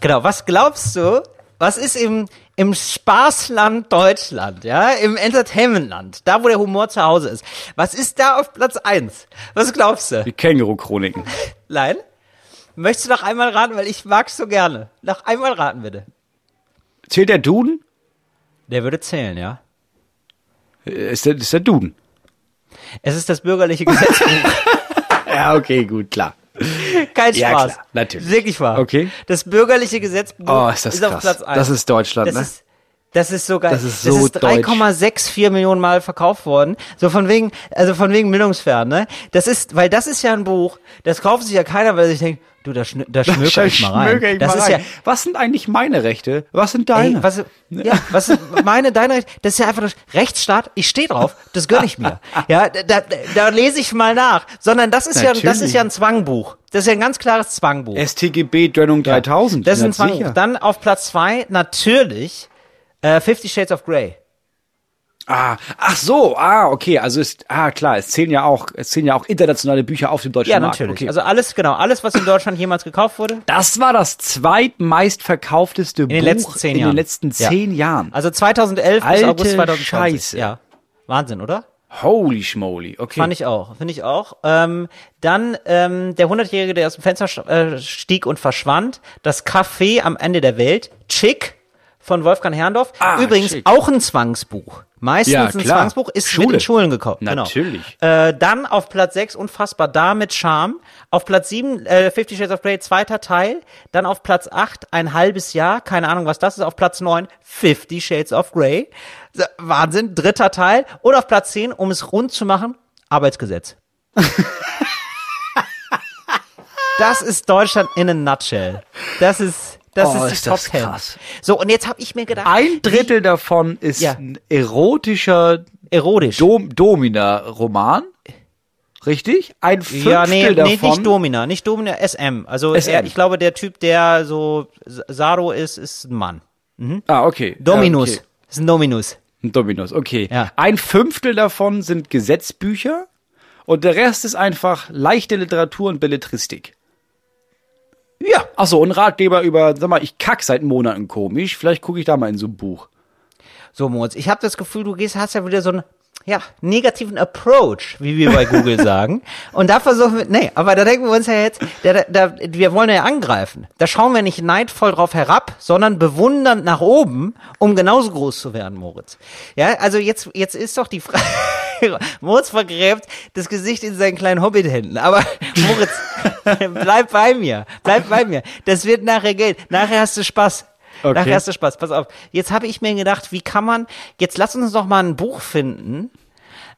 Genau. Was glaubst du, was ist im, im Spaßland Deutschland, ja? Im Entertainmentland, da wo der Humor zu Hause ist. Was ist da auf Platz eins? Was glaubst du? Die Känguru-Chroniken. Nein? Möchtest du noch einmal raten, weil ich mag's so gerne. Noch einmal raten, bitte. Zählt der Duden? Der würde zählen, ja. Äh, Ist der, ist der Duden? Es ist das bürgerliche Gesetzbuch. (laughs) Ja, okay, gut, klar. Kein Ja, Spaß. klar, natürlich. Wirklich wahr. Okay. Das bürgerliche Gesetzbuch Oh, ist das auf krass. Platz 1. Das ist Deutschland, das ne? Ist, das ist so geil. Das ist so das ist 3,64 Millionen Mal verkauft worden. So von wegen, also von wegen Bildungsfern, ne? Das ist, weil das ist ja ein Buch, das kauft sich ja keiner, weil sich denkt, du, da, schn (laughs) da schmöker ich mal rein. Ich das mal ist rein. ja, Was sind eigentlich meine Rechte? Was sind deine? Ey, was, ja, was ist (laughs) meine, deine Recht? Das ist ja einfach das Rechtsstaat. Ich stehe drauf. Das gönn ich mir. Ja, da, da, da lese ich mal nach. Sondern das ist ja, das Natürlich. ist ja ein Zwangbuch. Das ist ja ein ganz klares Zwangbuch. STGB Gönnung 3000. Das ist ein Zwangbuch. sicher. Dann auf Platz zwei natürlich äh, Fifty Shades of Grey. Ah, ach so, ah, okay, also ist, ah, klar, es zählen ja auch, es zählen ja auch internationale Bücher auf dem deutschen Ja, Markt. natürlich. Okay. Also alles, genau, alles, was in Deutschland jemals gekauft wurde. das war das zweitmeistverkaufteste In den Buch letzten zehn in Jahren. den letzten Ja. zehn Jahren. Also 2011 bis Alte August 2020. Scheiße. Ja. Wahnsinn, oder? Holy schmoly, okay. Fand ich auch, finde ich auch. Ähm, dann ähm, der Hundertjährige, der aus dem Fenster äh, stieg und verschwand. Das Café am Ende der Welt. Chick von Wolfgang Herrndorf. Ah, Übrigens Chick. auch ein Zwangsbuch. Meistens Ja, ein. Zwangsbuch ist Schule. mit in Schulen gekauft. Natürlich. Genau. Äh, dann auf Platz 6 unfassbar da mit Charme. Auf Platz 7 äh, Fifty Shades of Grey zweiter Teil. Dann auf Platz 8 ein halbes Jahr. Keine Ahnung, was das ist. Auf Platz 9 Fifty Shades of Grey. Wahnsinn. Dritter Teil. Und auf Platz 10, um es rund zu machen, Arbeitsgesetz. (laughs) das ist Deutschland in a nutshell. Das ist, das Oh, ist die ist Top das 10. krass. So, und jetzt habe ich mir gedacht, Ein Drittel davon ist Ja. ein erotischer erotisch. Dom Domina-Roman. Richtig? Ein Fünftel ja, nee, nee, davon. nicht Domina, nicht Domina, SM. Also SM. Er, ich glaube, der Typ, der so Saro ist, ist ein Mann. Ah, okay. Dominus. Ja, okay. Das ist ein Dominus. Ein Dominus, okay. Ja. Ein Fünftel davon sind Gesetzbücher und der Rest ist einfach leichte Literatur und Belletristik. Ja. Achso, und Ratgeber über, sag mal, ich kack seit Monaten komisch, vielleicht gucke ich da mal in so ein Buch. So, Moritz, ich habe das Gefühl, du gehst, hast ja wieder so ein, ja, negativen Approach, wie wir bei Google (laughs) sagen. Und da versuchen wir, nee, aber da denken wir uns ja jetzt, da, da, wir wollen ja angreifen. Da schauen wir nicht neidvoll drauf herab, sondern bewundernd nach oben, um genauso groß zu werden, Moritz. Ja, also jetzt, jetzt ist doch die Frage, (laughs) Moritz vergräbt das Gesicht in seinen kleinen Hobbit-Händen. Aber (laughs) Moritz, bleib bei mir, bleib bei mir. Das wird nachher Geld. Nachher hast du Spaß. Okay. Nachher hast du Spaß. Pass auf. Jetzt habe ich mir gedacht, wie kann man, jetzt lass uns doch mal ein Buch finden,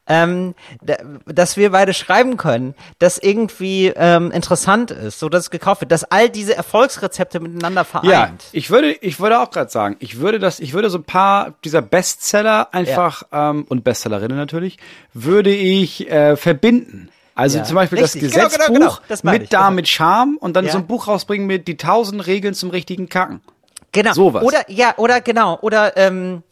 ähm, da, dass wir beide schreiben können, das irgendwie ähm, interessant ist, so dass es gekauft wird, dass all diese Erfolgsrezepte miteinander vereint. Ja, ich würde, ich würde auch gerade sagen, ich würde das, ich würde so ein paar dieser Bestseller einfach ähm, und Bestsellerinnen natürlich, würde ich äh, verbinden. Also Ja. zum Beispiel Richtig. das Genau, genau, Gesetzbuch genau. Das meine ich. mit da mit Charme und dann Ja. so ein Buch rausbringen mit die tausend Regeln zum richtigen Kacken. Genau. sowas. Oder ja, oder genau, oder ähm,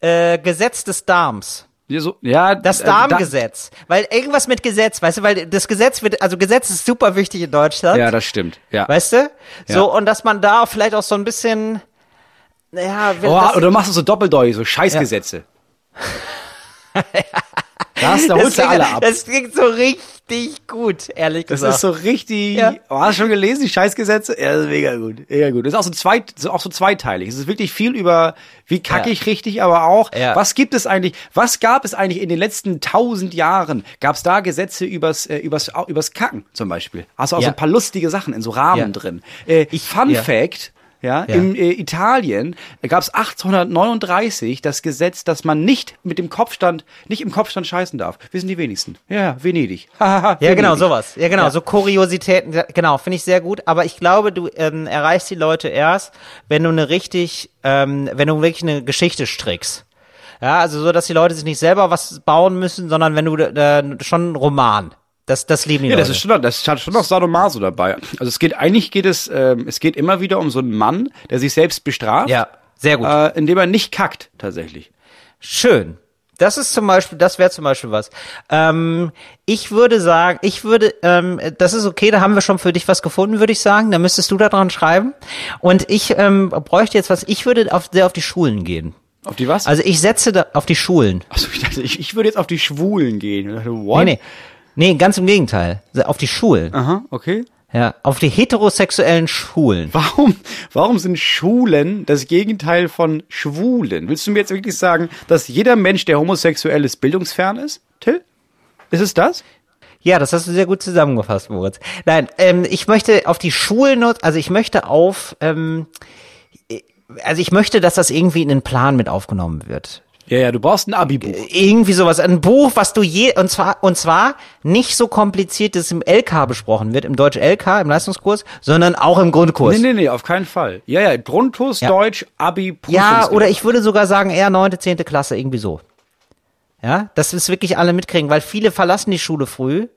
äh, Gesetz des Darms. Ja, so, ja Das äh, da- Darmgesetz. Weil irgendwas mit Gesetz, weißt du, weil das Gesetz wird, also Gesetz ist super wichtig in Deutschland. Ja, das stimmt. Ja. Weißt du? Ja. So, und dass man da vielleicht auch so ein bisschen, ja, wenn Oh, das, oder machst du so doppeldeutig, so Scheißgesetze. (laughs) Das, da holst du alle ab. Das klingt so richtig gut, ehrlich Das gesagt. ist so richtig. Ja. Oh, hast du schon gelesen, die Scheißgesetze? Ja, das ist mega gut. Mega gut. Das ist auch so, zweit, so, auch so zweiteilig. Es ist wirklich viel über, wie kacke Ja. ich richtig, aber auch, Ja. was gibt es eigentlich, was gab es eigentlich in den letzten tausend Jahren? Gab es da Gesetze übers, äh, übers, übers Kacken zum Beispiel? Hast du auch so ein paar lustige Sachen in so Rahmen drin. Äh, Fun ja. Fact. Ja, Ja. in äh, Italien gab es 1839 das Gesetz, dass man nicht mit dem Kopfstand, nicht im Kopfstand scheißen darf. Wissen die wenigsten. Ja, Venedig. (laughs) Ja, genau, Venedig. sowas. Ja, genau, Ja. so Kuriositäten, genau, finde ich sehr gut. Aber ich glaube, du ähm, erreichst die Leute erst, wenn du eine richtig, ähm, wenn du wirklich eine Geschichte strickst. Ja, also so, dass die Leute sich nicht selber was bauen müssen, sondern wenn du äh, schon einen Roman. Das, das lieben die Ja, Leute. das ist schon, das hat schon noch Sadomaso dabei. Also es geht, eigentlich geht es, ähm, es geht immer wieder um so einen Mann, der sich selbst bestraft. ja, sehr gut. Äh, indem er nicht kackt, tatsächlich. Schön. Das ist zum Beispiel, das wäre zum Beispiel was. Ähm, ich würde sagen, ich würde, ähm, das ist okay, da haben wir schon für dich was gefunden, würde ich sagen. Da müsstest du da dran schreiben. Und ich ähm, bräuchte jetzt was, ich würde auf, sehr auf die Schulen gehen. Auf die was? Also ich setze da auf die Schulen. Achso, ich dachte, ich, ich würde jetzt auf die Schwulen gehen. Ich dachte, what? Nee, nee. Nee, ganz im Gegenteil. Auf die Schulen. Aha, okay. Ja, auf die heterosexuellen Schulen. Warum, warum sind Schulen das Gegenteil von Schwulen? Willst du mir jetzt wirklich sagen, dass jeder Mensch, der homosexuell ist, bildungsfern ist? Till? Ist es das? Ja, das hast du sehr gut zusammengefasst, Moritz. Nein, ähm, ich möchte auf die Schulen, also ich möchte auf, ähm, also ich möchte, dass das irgendwie in den Plan mit aufgenommen wird. Ja, ja, du brauchst ein Abi-Buch. Irgendwie sowas, ein Buch, was du je, und zwar, und zwar nicht so kompliziert, dass es im LK besprochen wird, im Deutsch LK, im Leistungskurs, sondern auch im Grundkurs. Nee, nee, nee, auf keinen Fall. Ja, ja, Grundkurs, Ja. Deutsch, Abi, Ja, oder ich würde sogar sagen eher neunte, zehnte Klasse, irgendwie so. Ja, dass wir es wirklich alle mitkriegen, weil viele verlassen die Schule früh.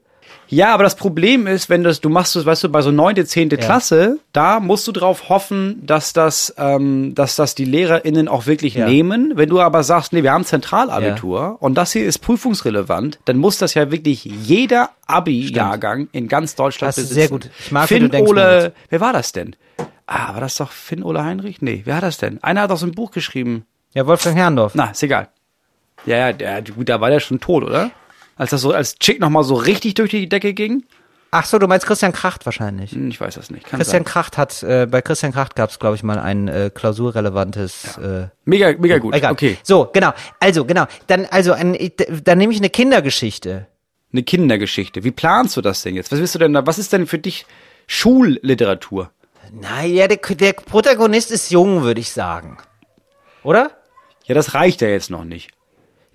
Ja, aber das Problem ist, wenn das, du machst das, weißt du, bei so neunte, zehnte Klasse, da musst du drauf hoffen, dass das, ähm, dass das die LehrerInnen auch wirklich Ja. nehmen. Wenn du aber sagst, nee, wir haben Zentralabitur und das hier ist prüfungsrelevant, dann muss das ja wirklich jeder Abi-Jahrgang in ganz Deutschland Das ist besitzen. sehr gut. Ich mag, Finn du denkst, Ole, wer war das denn? Ah, war das doch Finn Ole Heinrich? Nee, wer hat das denn? Einer hat doch so ein Buch geschrieben. Ja, Wolfgang Herrndorf. Na, ist egal. Ja, ja, der, gut, da war der schon tot, oder? Als das so als Chick nochmal so richtig durch die Decke ging? Ach so, du meinst Christian Kracht wahrscheinlich. Hm, Ich weiß das nicht. Kann Christian sein. Kracht hat, äh, bei Christian Kracht gab es, glaube ich, mal ein äh, klausurrelevantes. Äh, Mega, mega gut. egal. Okay. So, genau. Also, genau. Dann, also, ein, dann nehme ich eine Kindergeschichte. Eine Kindergeschichte. Wie planst du das denn jetzt? Was willst du denn da? Was ist denn für dich Schulliteratur? Naja, der, der Protagonist ist jung, würde ich sagen. Oder? Ja, das reicht ja jetzt noch nicht.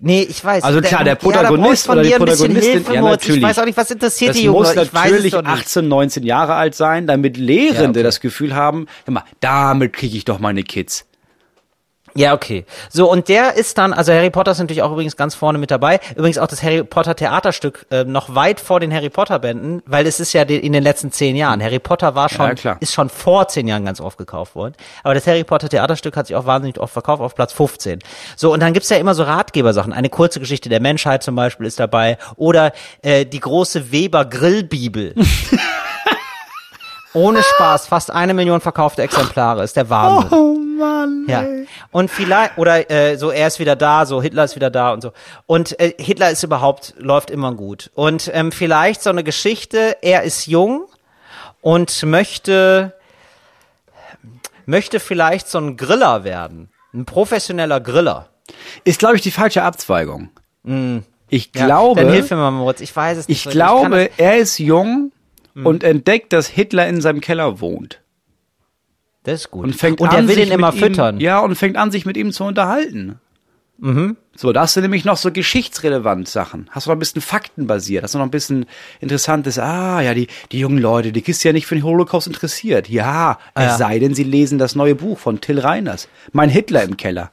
Nee, ich weiß. Also klar, der ja, ich Protagonist von oder die dir ein bisschen Protagonistin, Hilfe, ja, natürlich. Ich weiß auch nicht, was interessiert Das die muss. Ich weiß es natürlich doch nicht. 18, 19 Jahre alt sein, damit Lehrende Ja, okay. das Gefühl haben, hör mal, damit kriege ich doch meine Kids. Ja, okay. So, und der ist dann, also Harry Potter ist natürlich auch übrigens ganz vorne mit dabei. Übrigens auch das Harry Potter Theaterstück äh, noch weit vor den Harry Potter Bänden, weil es ist ja de- in den letzten zehn Jahren. Harry Potter war schon, Ja, klar. ist schon vor zehn Jahren ganz oft gekauft worden. Aber das Harry Potter Theaterstück hat sich auch wahnsinnig oft verkauft, auf Platz 15. So, und dann gibt's ja immer so Ratgebersachen. Eine kurze Geschichte der Menschheit zum Beispiel ist dabei. Oder äh, die große Weber Grillbibel. (laughs) Ohne Spaß, fast eine Million verkaufte Exemplare, ist der Wahnsinn. Oh Mann. Ja. Und vielleicht, oder äh, so, er ist wieder da, so Hitler ist wieder da und so. Und äh, Hitler ist überhaupt, läuft immer gut. Und ähm, vielleicht so eine Geschichte, er ist jung und möchte, möchte vielleicht so ein Griller werden. Ein professioneller Griller. Ist, glaube ich, die falsche Abzweigung. Ich Mm. Ja, glaube, Dann hilf mir mal, Moritz. Ich weiß es nicht. ich so. glaube, das- er ist jung Hm. und entdeckt, dass Hitler in seinem Keller wohnt. das ist gut. Und fängt und an, er will den immer füttern. Ihm, ja, und fängt an, sich mit ihm zu unterhalten. Mhm. So, da hast du nämlich noch so geschichtsrelevant Sachen. Hast du noch ein bisschen faktenbasiert, hast du noch ein bisschen interessantes, ah, ja, die, die jungen Leute, die ist ja nicht für den Holocaust interessiert. Ja, es ja. sei denn, sie lesen das neue Buch von Till Reiners. Mein Hitler im Keller.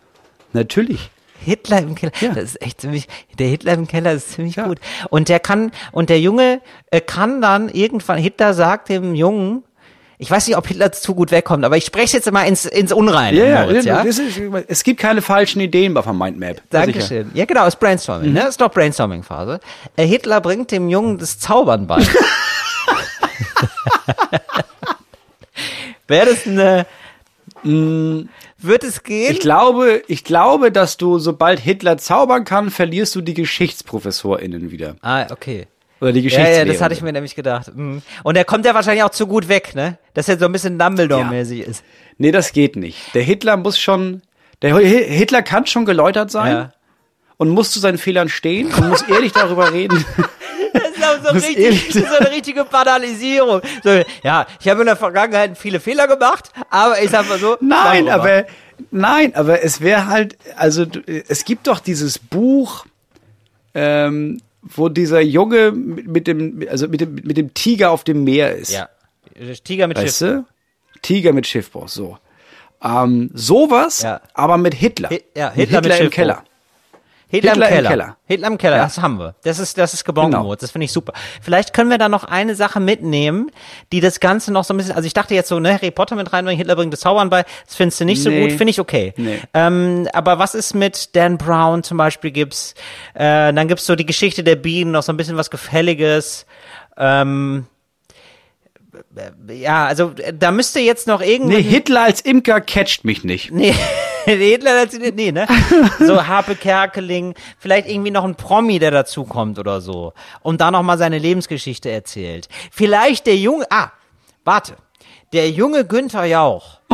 Natürlich. Hitler im Keller. Ja. Das ist echt ziemlich, der Hitler im Keller ist ziemlich gut. Und der kann, und der Junge äh, kann dann irgendwann, Hitler sagt dem Jungen, ich weiß nicht, ob Hitler zu gut wegkommt, aber ich spreche jetzt mal ins, ins Unreine, Ja, Moritz, ja, ja? ist, es gibt keine falschen Ideen bei von Mindmap. Dankeschön. Ja, genau, ist Brainstorming, Mhm. ne? Ist doch Brainstorming-Phase. Äh, Hitler bringt dem Jungen das Zaubern bei. (laughs) Wäre das eine, wird es gehen? Ich glaube, ich glaube, dass du, sobald Hitler zaubern kann, verlierst du die GeschichtsprofessorInnen wieder. ah, okay. Oder die Ja, Geschichtslehrer. ja, das hatte ich mir nämlich gedacht. Mhm. Und er kommt ja wahrscheinlich auch zu gut weg, ne? Dass er so ein bisschen Dumbledore-mäßig ist. Nee, das geht nicht. Der Hitler muss schon, der Hi- Hitler kann schon geläutert sein Ja. und muss zu seinen Fehlern stehen und muss ehrlich darüber reden. (laughs) Das ist auch so, richtig, so eine richtige Banalisierung. So, ja, ich habe in der Vergangenheit viele Fehler gemacht, aber ich sag mal so. Nein, aber, nein, aber es wäre halt, also, es gibt doch dieses Buch, ähm, wo dieser Junge mit, dem, also mit dem, mit dem Tiger auf dem Meer ist. Ja. Tiger mit Weißt Schiff. du? Tiger mit Schiffbruch, so. Ähm, sowas, Ja. aber mit Hitler. Hi- ja, Mit Hitler mit im. Keller. Hitler, Hitler im im Keller. Keller. Hitler im Keller, Ja. das haben wir. Das ist, das ist gebongt, Genau. Das finde ich super. Vielleicht können wir da noch eine Sache mitnehmen, die das Ganze noch so ein bisschen, also ich dachte jetzt so, ne, Harry Potter mit reinbringen, Hitler bringt das Zaubern bei, das findest du nicht so Nee. gut, finde ich okay. Nee. Ähm, aber was ist mit Dan Brown zum Beispiel gibt's, äh, dann gibt's so die Geschichte der Bienen, noch so ein bisschen was Gefälliges, ähm, äh, ja, also äh, da müsste jetzt noch irgendwie. Nee, Hitler als Imker catcht mich nicht. Nee, (laughs) Hitler, das- nee, ne? So (laughs) Harpe Kerkeling, vielleicht irgendwie noch ein Promi, der dazukommt oder so. Und da noch mal seine Lebensgeschichte erzählt. Vielleicht der junge, ah, warte. Der junge Günther Jauch. (laughs)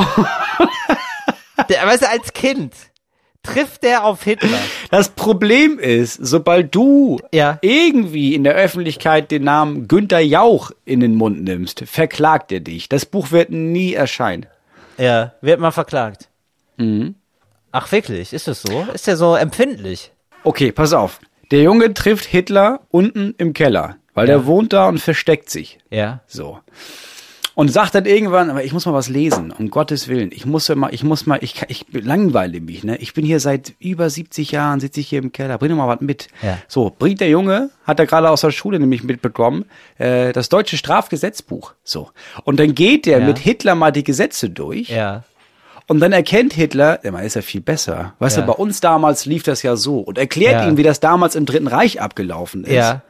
der, weißt du, als Kind trifft der auf Hitler. Das Problem ist, sobald du Ja. irgendwie in der Öffentlichkeit den Namen Günther Jauch in den Mund nimmst, verklagt er dich. Das Buch wird nie erscheinen. Ja, wird mal verklagt. Ach, wirklich? Ist das so? Ist der so empfindlich? Okay, pass auf. Der Junge trifft Hitler unten im Keller, weil der wohnt da und versteckt sich. Ja. So. Und sagt dann irgendwann, aber ich muss mal was lesen, um Gottes Willen. Ich muss ja mal, ich muss mal, ich, ich langweile mich, ne? Ich bin hier seit über 70 Jahren, sitze ich hier im Keller, bring doch mal was mit. Ja. So, bringt der Junge, hat er gerade aus der Schule nämlich mitbekommen, äh, das deutsche Strafgesetzbuch. So. Und dann geht der Ja. mit Hitler mal die Gesetze durch. Ja. Und dann erkennt Hitler, der Mann ist ja viel besser. Weißt Ja. du, bei uns damals lief das ja so. Und erklärt Ja. ihm, wie das damals im Dritten Reich abgelaufen ist. Ja.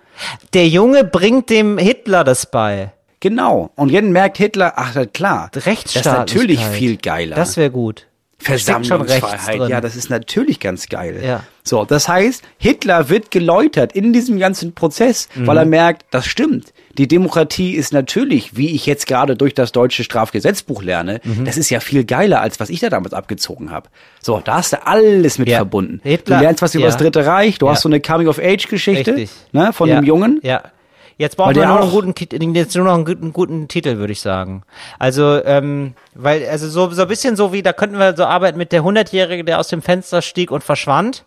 Der Junge bringt dem Hitler das bei. Genau. Und jetzt merkt Hitler, ach klar, das ist natürlich viel geiler. Das wäre gut. Versammlungsfreiheit, ja, das ist natürlich ganz geil. Ja. So, das heißt, Hitler wird geläutert in diesem ganzen Prozess, Mhm. weil er merkt, das stimmt. Die Demokratie ist natürlich, wie ich jetzt gerade durch das deutsche Strafgesetzbuch lerne, Mhm. das ist ja viel geiler, als was ich da damals abgezogen habe. So, da hast du alles mit Ja. verbunden. Hitler- du lernst was über ja. das Dritte Reich, du Ja. hast so eine Coming-of-Age-Geschichte ne, von dem Jungen. Ja. Jetzt brauchen wir nur noch einen guten, jetzt nur noch einen guten, guten Titel, würde ich sagen. Also, ähm, weil, also so, so ein bisschen so wie, da könnten wir so arbeiten mit der Hundertjährige, der aus dem Fenster stieg und verschwand.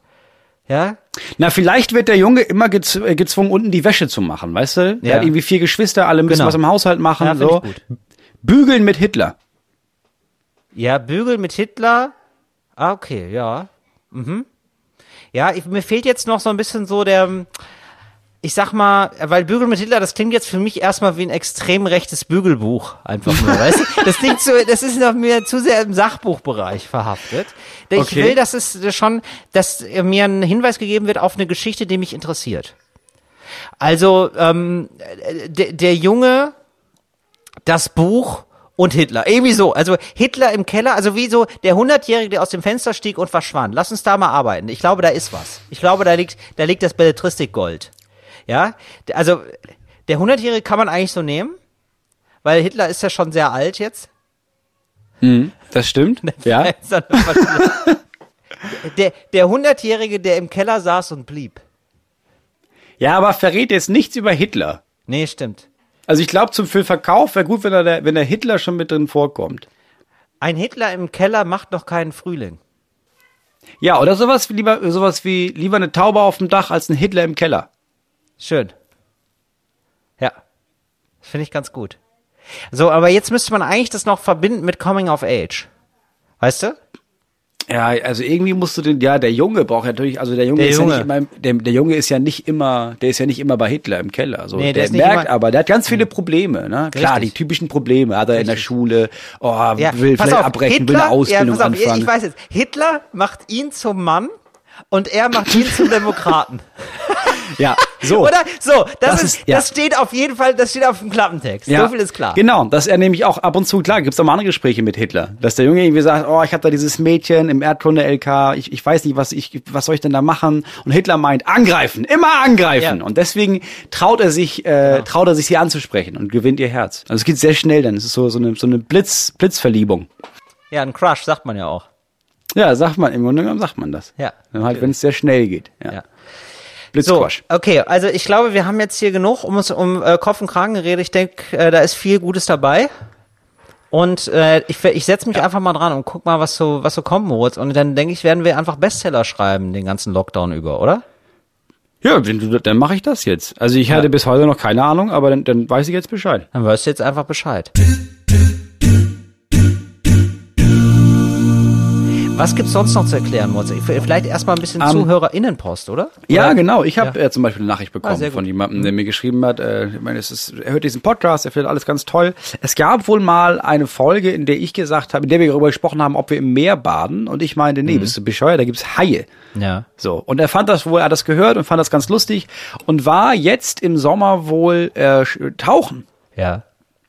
Ja? Na, vielleicht wird der Junge immer gez äh, gezwungen, unten die Wäsche zu machen, weißt du? Der Ja. hat irgendwie vier Geschwister, alle müssen Genau. was im Haushalt machen. Ja, so. Bügeln mit Hitler. Ja, Bügel mit Hitler. Ah, okay, ja. Mhm. Ja, ich, mir fehlt jetzt noch so ein bisschen so der, ich sag mal, weil Bügel mit Hitler, das klingt jetzt für mich erstmal wie ein extrem rechtes Bügelbuch. Einfach nur, weißt du? Das klingt so, das ist noch mir zu sehr im Sachbuchbereich verhaftet. Ich Okay. will, dass es schon, dass mir ein Hinweis gegeben wird auf eine Geschichte, die mich interessiert. Also, ähm, der, der Junge das Buch und Hitler. Irgendwie so. Also Hitler im Keller, also wie so der Hundertjährige, der aus dem Fenster stieg und verschwand. Lass uns da mal arbeiten. Ich glaube, da ist was. Ich glaube, da liegt, da liegt das Belletristik-Gold. Ja, also der Hundertjährige kann man eigentlich so nehmen, weil Hitler ist ja schon sehr alt jetzt. Das stimmt. (laughs) Ja. Der, der Hundertjährige, der im Keller saß und blieb. Ja, aber verrät jetzt nichts über Hitler. Nee, stimmt. Also ich glaube, zum für Verkauf wäre gut, wenn, er der, wenn der Hitler schon mit drin vorkommt. Ein Hitler im Keller macht noch keinen Frühling. Ja, oder sowas wie lieber sowas wie lieber eine Taube auf dem Dach als ein Hitler im Keller. Schön. Ja. Das finde ich ganz gut. So, aber jetzt müsste man eigentlich das noch verbinden mit Coming of Age. Weißt du? Ja, also irgendwie musst du den, ja, der Junge braucht natürlich, also der Junge Der ist Junge. ja nicht immer, der, der Junge ist ja nicht immer, der ist ja nicht immer bei Hitler im Keller. So, Nee, der der merkt immer- aber, der hat ganz viele Probleme, ne? Klar, Richtig. die typischen Probleme hat er in der Richtig. Schule, oh, Ja, will vielleicht auf, abbrechen, will eine Ausbildung ja, auf, ich, anfangen. ich weiß jetzt, Hitler macht ihn zum Mann und er macht ihn zum Demokraten. (laughs) ja, so. Oder? So, das, Das ist, ja. das steht auf jeden Fall, das steht auf dem Klappentext. Ja, so viel ist klar. Genau, dass er nämlich auch ab und zu, klar, gibt's auch mal andere Gespräche mit Hitler. Dass der Junge irgendwie sagt, oh, ich habe da dieses Mädchen im Erdkunde-LK, ich, ich weiß nicht, was ich, was soll ich denn da machen? Und Hitler meint, angreifen, immer angreifen. Ja. Und deswegen traut er sich, äh, traut er sich, sie anzusprechen und gewinnt ihr Herz. Also es geht sehr schnell dann. Es ist so, so eine, so eine Blitz, Blitzverliebung. Ja, ein Crush, sagt man ja auch. Ja, sagt man, im Grunde genommen sagt man das. Ja, Dann halt, wenn es sehr schnell geht. Ja. Ja. So, okay, also ich glaube, wir haben jetzt hier genug um uns um äh, Kopf und Kragen geredet. Ich denke, äh, da ist viel Gutes dabei. Und äh, ich, ich setze mich einfach mal dran und guck mal, was so, was so kommt, Moritz. Und dann denke ich, werden wir einfach Bestseller schreiben, den ganzen Lockdown über, oder? Ja, wenn du, dann mache ich das jetzt. Also ich hatte bis heute noch keine Ahnung, aber dann, dann weiß ich jetzt Bescheid. Dann weißt du jetzt einfach Bescheid. Was gibt's sonst noch zu erklären? Ich- Vielleicht erstmal ein bisschen Ähm, ZuhörerInnenpost, oder? Ja, Oder? genau. Ich habe Ja. äh, zum Beispiel eine Nachricht bekommen Ah, von jemandem, der mir geschrieben hat, äh, ich meine, es ist, er hört diesen Podcast, er findet alles ganz toll. Es gab wohl mal eine Folge, in der ich gesagt habe, in der wir darüber gesprochen haben, ob wir im Meer baden. Und ich meinte, Mhm. nee, bist du bescheuert, da gibt's Haie. Ja. So. Und er fand das wohl, er hat das gehört und fand das ganz lustig und war jetzt im Sommer wohl äh, tauchen. Ja.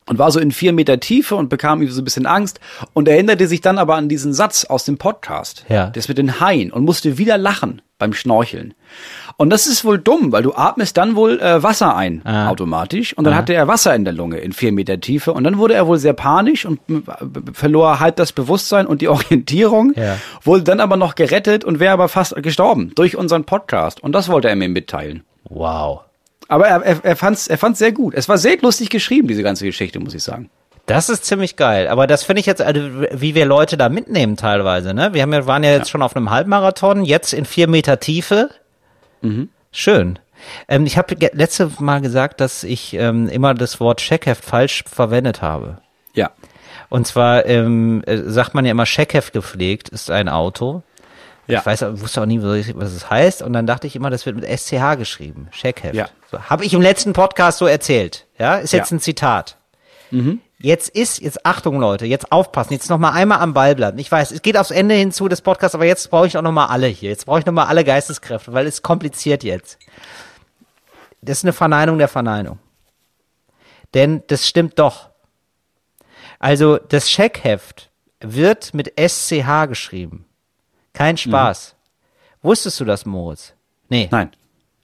Und war so in vier Meter Tiefe und bekam so ein bisschen Angst und erinnerte sich dann aber an diesen Satz aus dem Podcast. Ja. Das mit den Haien und musste wieder lachen beim Schnorcheln. Und das ist wohl dumm, weil du atmest dann wohl äh, Wasser ein Ah. automatisch und dann hatte er Wasser in der Lunge in vier Meter Tiefe und dann wurde er wohl sehr panisch und äh, verlor halb das Bewusstsein und die (laughs) Orientierung, Ja. wurde dann aber noch gerettet und wäre aber fast gestorben durch unseren Podcast und das wollte er mir mitteilen. Wow. Aber er, er, er fand's er fand's sehr gut. Es war sehr lustig geschrieben, diese ganze Geschichte, muss ich sagen. Das ist ziemlich geil. Aber das finde ich jetzt, also, wie wir Leute da mitnehmen teilweise, ne? Wir haben ja, waren ja jetzt schon auf einem Halbmarathon, jetzt in vier Meter Tiefe. Schön. Ähm, ich habe letzte Mal gesagt, dass ich ähm, immer das Wort Scheckheft falsch verwendet habe. Ja. Und zwar ähm, äh, sagt man ja immer, Scheckheft gepflegt ist ein Auto. Ja. Ich weiß, auch- wusste auch nie, was es heißt. Und dann dachte ich immer, das wird mit SCH geschrieben. Scheckheft. Ja. So, Habe ich im letzten Podcast so erzählt. Ja, ist jetzt Ja. ein Zitat. Jetzt ist, jetzt Achtung Leute, jetzt aufpassen, jetzt noch mal einmal am Ball bleiben. Ich weiß, es geht aufs Ende hinzu des Podcasts, aber jetzt brauche ich auch noch mal alle hier. Jetzt brauche ich noch mal alle Geisteskräfte, weil es kompliziert jetzt. Das ist eine Verneinung der Verneinung. Denn das stimmt doch. Also das Scheckheft wird mit SCH geschrieben. Kein Spaß. Wusstest du das, Moritz? Nee, Nein.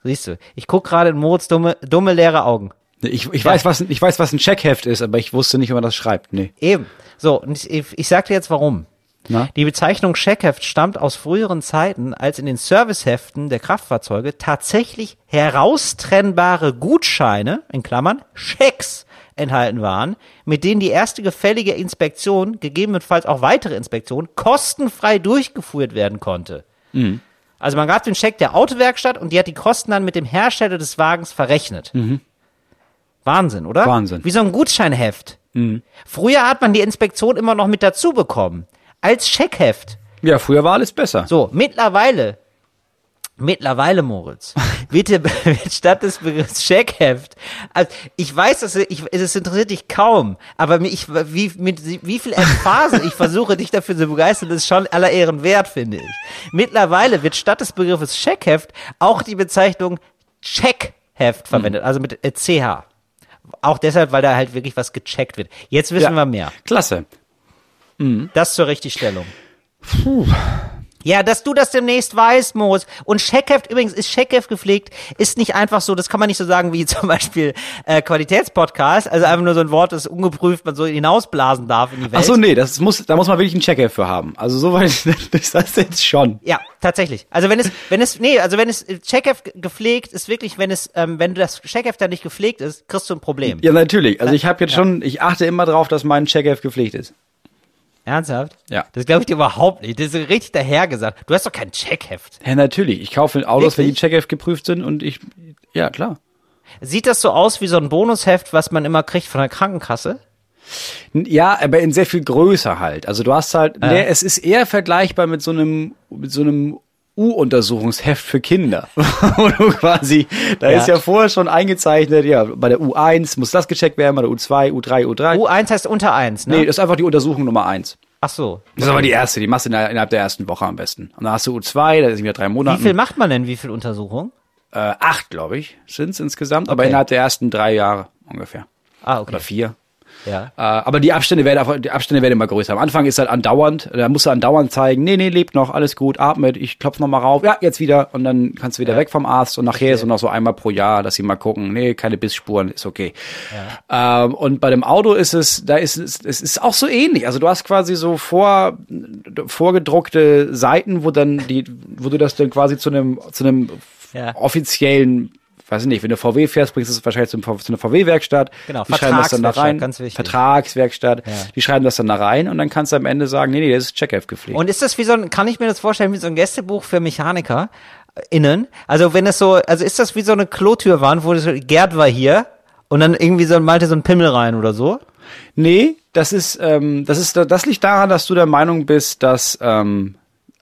siehst du. Ich guck gerade in Moritz dumme, dumme leere Augen. Ich, ich, weiß, was, ich weiß, was ein Checkheft ist, aber ich wusste nicht, wie man das schreibt. Nee. Eben. So, und ich, ich sag dir jetzt warum. Na? Die Bezeichnung Scheckheft stammt aus früheren Zeiten, als in den Serviceheften der Kraftfahrzeuge tatsächlich heraustrennbare Gutscheine, in Klammern, Schecks, enthalten waren, mit denen die erste gefällige Inspektion, gegebenenfalls auch weitere Inspektionen, kostenfrei durchgeführt werden konnte. Also man gab den Scheck der Autowerkstatt und die hat die Kosten dann mit dem Hersteller des Wagens verrechnet. Wahnsinn, oder? Wahnsinn. Wie so ein Gutscheinheft. Früher hat man die Inspektion immer noch mit dazu bekommen. Als Scheckheft. Ja, früher war alles besser. So, mittlerweile, mittlerweile, Moritz, wird, wird (laughs) statt des Begriffs Scheckheft, also ich weiß, dass ich, es interessiert dich kaum, aber ich, wie, mit wie viel Emphase ich versuche, dich dafür zu begeistern, ist schon aller Ehren wert, finde ich. Mittlerweile wird statt des Begriffes Scheckheft auch die Bezeichnung Checkheft verwendet, also mit äh, CH. Auch deshalb, weil da halt wirklich was gecheckt wird. Jetzt wissen Ja. wir mehr. Klasse. Das zur Richtigstellung. Ja, dass du das demnächst weißt, Moos. Und Checkheft, übrigens, ist Checkheft gepflegt, ist nicht einfach so, das kann man nicht so sagen wie (laughs) zum Beispiel äh, Qualitätspodcast, also einfach nur so ein Wort, das ungeprüft man so hinausblasen darf in die Welt. Ach so, nee, das muss, da muss man wirklich einen Checker für haben. Also soweit (laughs) ist das jetzt schon. Ja, tatsächlich. Also wenn es, wenn es, nee, also wenn es äh, Checkheft ge- gepflegt ist wirklich, wenn es, ähm, wenn das Checkheft dann nicht gepflegt ist, kriegst du ein Problem. Ja, natürlich. Also ich habe jetzt schon, ich achte immer drauf, dass mein Checkheft gepflegt ist. Ernsthaft? Ja. Das glaube ich dir überhaupt nicht. Das ist richtig dahergesagt. Du hast doch kein Checkheft. Ja, natürlich. Ich kaufe Autos, wenn die? Checkheft geprüft sind und ich, ja, klar. Sieht das so aus wie so ein Bonusheft, was man immer kriegt von der Krankenkasse? Ja, aber in sehr viel größer halt. Also du hast halt, nee, es ist eher vergleichbar mit so einem, mit so einem U-Untersuchungsheft für Kinder. (laughs) Wo du quasi, da Ja. ist ja vorher schon eingezeichnet, ja, bei der U1 muss das gecheckt werden, bei der U2, U3, U3. U1 heißt unter 1, ne? nee, das ist einfach die Untersuchung Nummer eins. Ach so. Das ist aber die erste, die machst du inner- innerhalb der ersten Woche am besten. Und dann hast du U2, da sind wieder drei Monate. Wie viel macht man denn, wie viel Untersuchung? Äh, acht, glaube ich, sind's insgesamt, aber Okay. innerhalb der ersten drei Jahre ungefähr. Ah, okay. Oder vier. Ja. Äh, aber die Abstände werden, die Abstände werden immer größer. Am Anfang ist halt andauernd, da musst du andauernd zeigen, nee, nee, lebt noch, alles gut, atmet, ich klopf noch mal rauf, ja, jetzt wieder und dann kannst du wieder weg vom Arzt und nachher ist es noch so einmal pro Jahr, dass sie mal gucken, nee, keine Bissspuren, ist okay. Ähm, und bei dem Auto ist es, da ist es, es ist auch so ähnlich. Also du hast quasi so vor, vorgedruckte Seiten, wo dann die, wo du das dann quasi zu einem, zu einem Ja. offiziellen weiß ich nicht, wenn du VW fährst, bringst du es wahrscheinlich zum, zu einer VW-Werkstatt. Genau, die schreiben das dann da Vertragswerkstatt, rein. ganz wichtig. Vertragswerkstatt. Ja. Die schreiben das dann da rein und dann kannst du am Ende sagen, nee, nee, das ist Checkheft gepflegt. Und ist das wie so ein, kann ich mir das vorstellen, wie so ein Gästebuch für Mechaniker äh, innen? Also wenn es so, also ist das wie so eine Klotürwand, wo das Gerd war hier und dann irgendwie so malte so ein Pimmel rein oder so? Nee, das ist, ähm, das ist, das liegt daran, dass du der Meinung bist, dass ähm,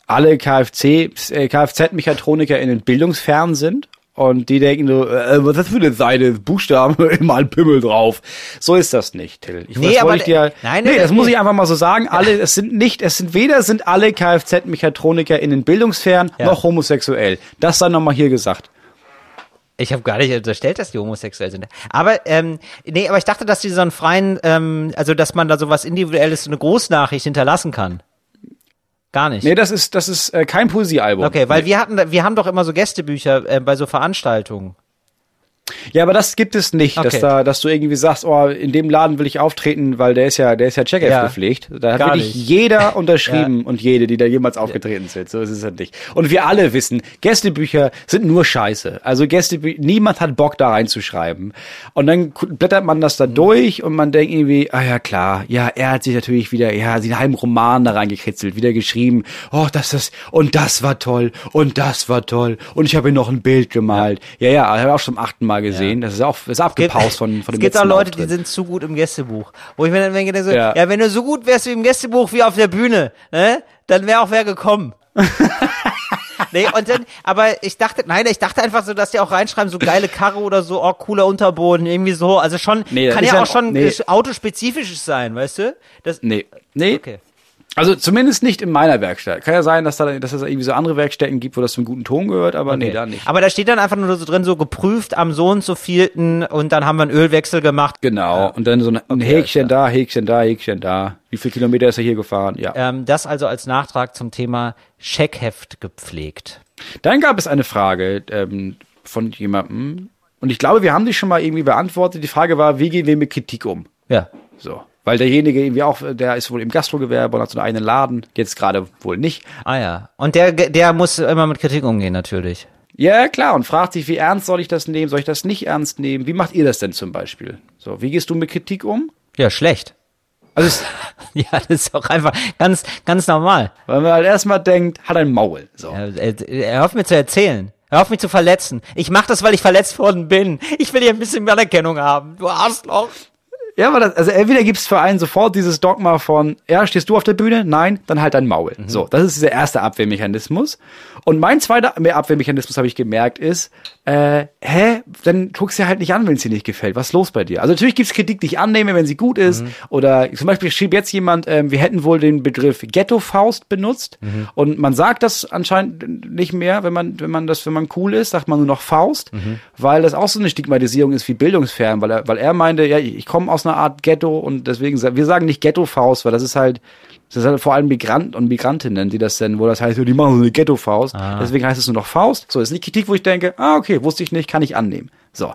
alle KFC, äh, Kfz-MechatronikerInnen bildungsfern sind. Und die denken so, äh, was ist das für eine Seite? Buchstaben, (laughs) immer ein Pimmel drauf. So ist das nicht, Till. Ich, Nee, aber ich dir, nein, nee, nee, das muss ich einfach mal so sagen. Alle, es sind nicht, es sind weder sind alle Kfz-MechatronikerInnen bildungsfern, Ja. noch homosexuell. Das sei nochmal hier gesagt. Ich habe gar nicht unterstellt, dass die homosexuell sind. Aber ähm, nee, aber ich dachte, dass die so einen freien, ähm, also dass man da so was Individuelles, so eine Großnachricht hinterlassen kann. Gar nicht. Nee, das ist, das ist äh, kein Poesiealbum. okay, weil wir hatten, da- wir haben doch immer so Gästebücher äh, bei so Veranstaltungen. Ja, aber das gibt es nicht, dass Okay. da, dass du irgendwie sagst, oh, in dem Laden will ich auftreten, weil der ist ja, der ist ja Checkoff Ja. gepflegt. Da hat wirklich nicht. jeder (laughs) unterschrieben und jede, die da jemals aufgetreten sind. So ist es halt nicht. Und wir alle wissen, Gästebücher sind nur Scheiße. Also Gästebücher, niemand hat Bock da reinzuschreiben. Und dann blättert man das da Mhm. durch und man denkt irgendwie, ah ja klar, ja, er hat sich natürlich wieder, ja, den halben Roman da reingekritzelt, wieder geschrieben, oh, das ist, und das war toll, und das war toll, und ich habe ihm noch ein Bild gemalt. Ja, ja, habe ich auch schon zum achten Mal gesehen. Das ist auch, ist abgepaust von, von dem es gibt auch Leute, die Auftritt. sind zu gut im Gästebuch. Wo ich mir dann denke, so, Ja. ja. wenn du so gut wärst wie im Gästebuch wie auf der Bühne, ne, dann wäre auch wer gekommen. (laughs) nee, und dann, aber ich dachte, nein, ich dachte einfach so, dass die auch reinschreiben, so geile Karre oder so, oh, cooler Unterboden, irgendwie so. Also schon, Nee, kann ja ja- auch schon nee. äh, autospezifisches sein, weißt du? Das, Nee, nee. Okay. Also zumindest nicht in meiner Werkstatt. Kann ja sein, dass da, dass es irgendwie so andere Werkstätten gibt, wo das zum guten Ton gehört, aber nee, Okay. da nicht. Aber da steht dann einfach nur so drin, so geprüft am so und so vielten und dann haben wir einen Ölwechsel gemacht. Genau. Und dann so ein, ein Häkchen da, Häkchen da, Häkchen da. Wie viel Kilometer ist er hier gefahren? Ja. Ähm, das also als Nachtrag zum Thema Checkheft gepflegt. Dann gab es eine Frage ähm, von jemandem. Und ich glaube, wir haben die schon mal irgendwie beantwortet. Die Frage war, wie gehen wir mit Kritik um? Ja. So. Weil derjenige irgendwie auch, der ist wohl im Gastrogewerbe und hat so einen eigenen Laden. Jetzt gerade wohl nicht. Ah ja. Und der, der muss immer mit Kritik umgehen, natürlich. Ja, klar. Und fragt sich, wie ernst soll ich das nehmen? Soll ich das nicht ernst nehmen? Wie macht ihr das denn zum Beispiel? So, wie gehst du mit Kritik um? Ja, schlecht. Also, (laughs) Ja, das ist auch einfach ganz, ganz normal. weil man halt erstmal denkt, hat ein Maul. So. Er, er, er hofft mir zu erzählen. Hör auf mich zu verletzen. Ich mach das, weil ich verletzt worden bin. Ich will hier ein bisschen Anerkennung haben. Du Arschloch. Ja, aber das, also entweder gibt's für einen sofort dieses Dogma von, ja, stehst du auf der Bühne? Nein, dann halt dein Maul. So, das ist dieser erste Abwehrmechanismus. Und mein zweiter Abwehrmechanismus, habe ich gemerkt, ist, äh, hä, dann guckst du halt nicht an, wenn es dir nicht gefällt. Was ist los bei dir? Also natürlich gibt's Kritik, die ich annehme, wenn sie gut ist. Oder zum Beispiel schrieb jetzt jemand, ähm, wir hätten wohl den Begriff Ghetto-Faust benutzt. Und man sagt das anscheinend nicht mehr, wenn man, wenn man das, wenn man cool ist, sagt man nur noch Faust, weil das auch so eine Stigmatisierung ist wie bildungsfern, weil er, weil er meinte, ja, ich komme aus einer Art Ghetto und deswegen, wir sagen nicht Ghetto-Faust, weil das ist halt, das ist halt vor allem Migranten und Migrantinnen, die das denn, wo das heißt, die machen so eine Ghetto-Faust. Deswegen heißt es nur noch Faust. So, ist nicht Kritik, wo ich denke, ah, okay, wusste ich nicht, kann ich annehmen. So.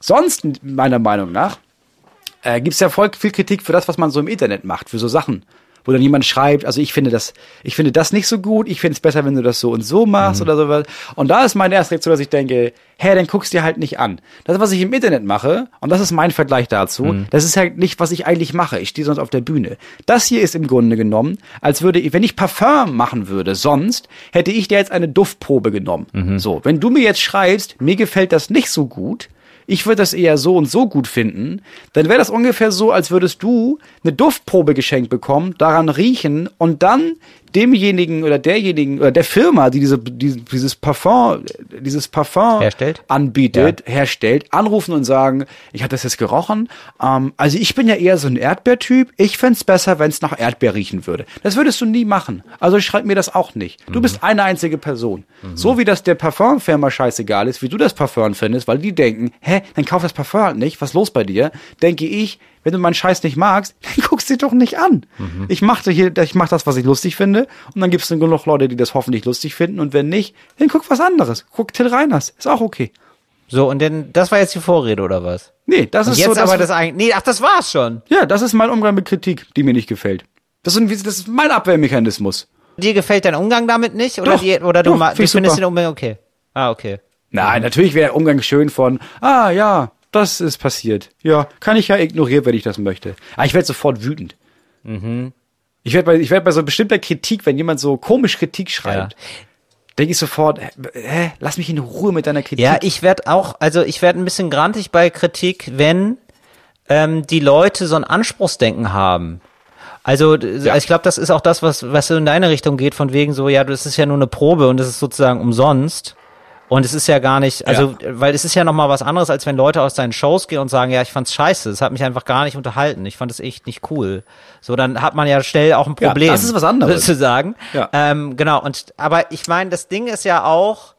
Sonst, meiner Meinung nach, äh, gibt es ja voll viel Kritik für das, was man so im Internet macht, für so Sachen. Wo dann jemand schreibt, also ich finde das, ich finde das nicht so gut, ich finde es besser, wenn du das so und so machst oder sowas. Und da ist meine erste Reaktion, dass ich denke, hä, dann guckst dir halt nicht an. Das, was ich im Internet mache, und das ist mein Vergleich dazu, das ist halt nicht, was ich eigentlich mache. Ich stehe sonst auf der Bühne. Das hier ist im Grunde genommen, als würde ich, wenn ich Parfum machen würde, sonst hätte ich dir jetzt eine Duftprobe genommen. So, wenn du mir jetzt schreibst, mir gefällt das nicht so gut, ich würde das eher so und so gut finden, dann wäre das ungefähr so, als würdest du eine Duftprobe geschenkt bekommen, daran riechen und dann demjenigen oder derjenigen oder der Firma, die diese, die, dieses Parfum, dieses Parfum Herstellt? anbietet, herstellt, anrufen und sagen, ich habe das jetzt gerochen. Ähm, also ich bin ja eher so ein Erdbeertyp. Ich fänd's besser, wenn es nach Erdbeer riechen würde. Das würdest du nie machen. Also schreib mir das auch nicht. Du bist eine einzige Person. So wie das der Parfumfirma scheißegal ist, wie du das Parfum findest, weil die denken, hä, dann kauf das Parfum halt nicht. Was ist los bei dir? Denke ich, wenn du meinen Scheiß nicht magst, (laughs) dann guckst du dir doch nicht an. Ich mache hier, ich mach das, was ich lustig finde, und dann gibt es genug Leute, die das hoffentlich lustig finden, und wenn nicht, dann guck was anderes. Guck Till Reiners, ist auch okay. So, und denn, das war jetzt die Vorrede, oder was? Nee, das Und ist jetzt so, das, aber das eigentlich, nee, ach, das war's schon. ja, das ist mein Umgang mit Kritik, die mir nicht gefällt. Das ist, das ist mein Abwehrmechanismus. Dir gefällt dein Umgang damit nicht? Oder, Doch, die, oder du, doch, du ich findest super. den Umgang okay? Ah, okay. Nein, natürlich wäre der Umgang schön von, ah ja, das ist passiert. Ja, kann ich ja ignorieren, wenn ich das möchte. Aber ich werde sofort wütend. Ich werde bei, ich werd bei so bestimmter Kritik, wenn jemand so komisch Kritik schreibt, denke ich sofort, hä, lass mich in Ruhe mit deiner Kritik. Ja, ich werde auch, also ich werde ein bisschen grantig bei Kritik, wenn ähm, die Leute so ein Anspruchsdenken haben. Also d- ich glaube, das ist auch das, was, was so in deine Richtung geht, von wegen so, ja, das ist ja nur eine Probe und das ist sozusagen umsonst. Und es ist ja gar nicht, also, weil es ist ja nochmal was anderes, als wenn Leute aus deinen Shows gehen und sagen, ja, ich fand's scheiße, es hat mich einfach gar nicht unterhalten, ich fand es echt nicht cool. So, dann hat man ja schnell auch ein Ja, Problem. das ist was anderes. Sozusagen. Ja. Ähm, genau, und, aber ich meine, das Ding ist ja auch,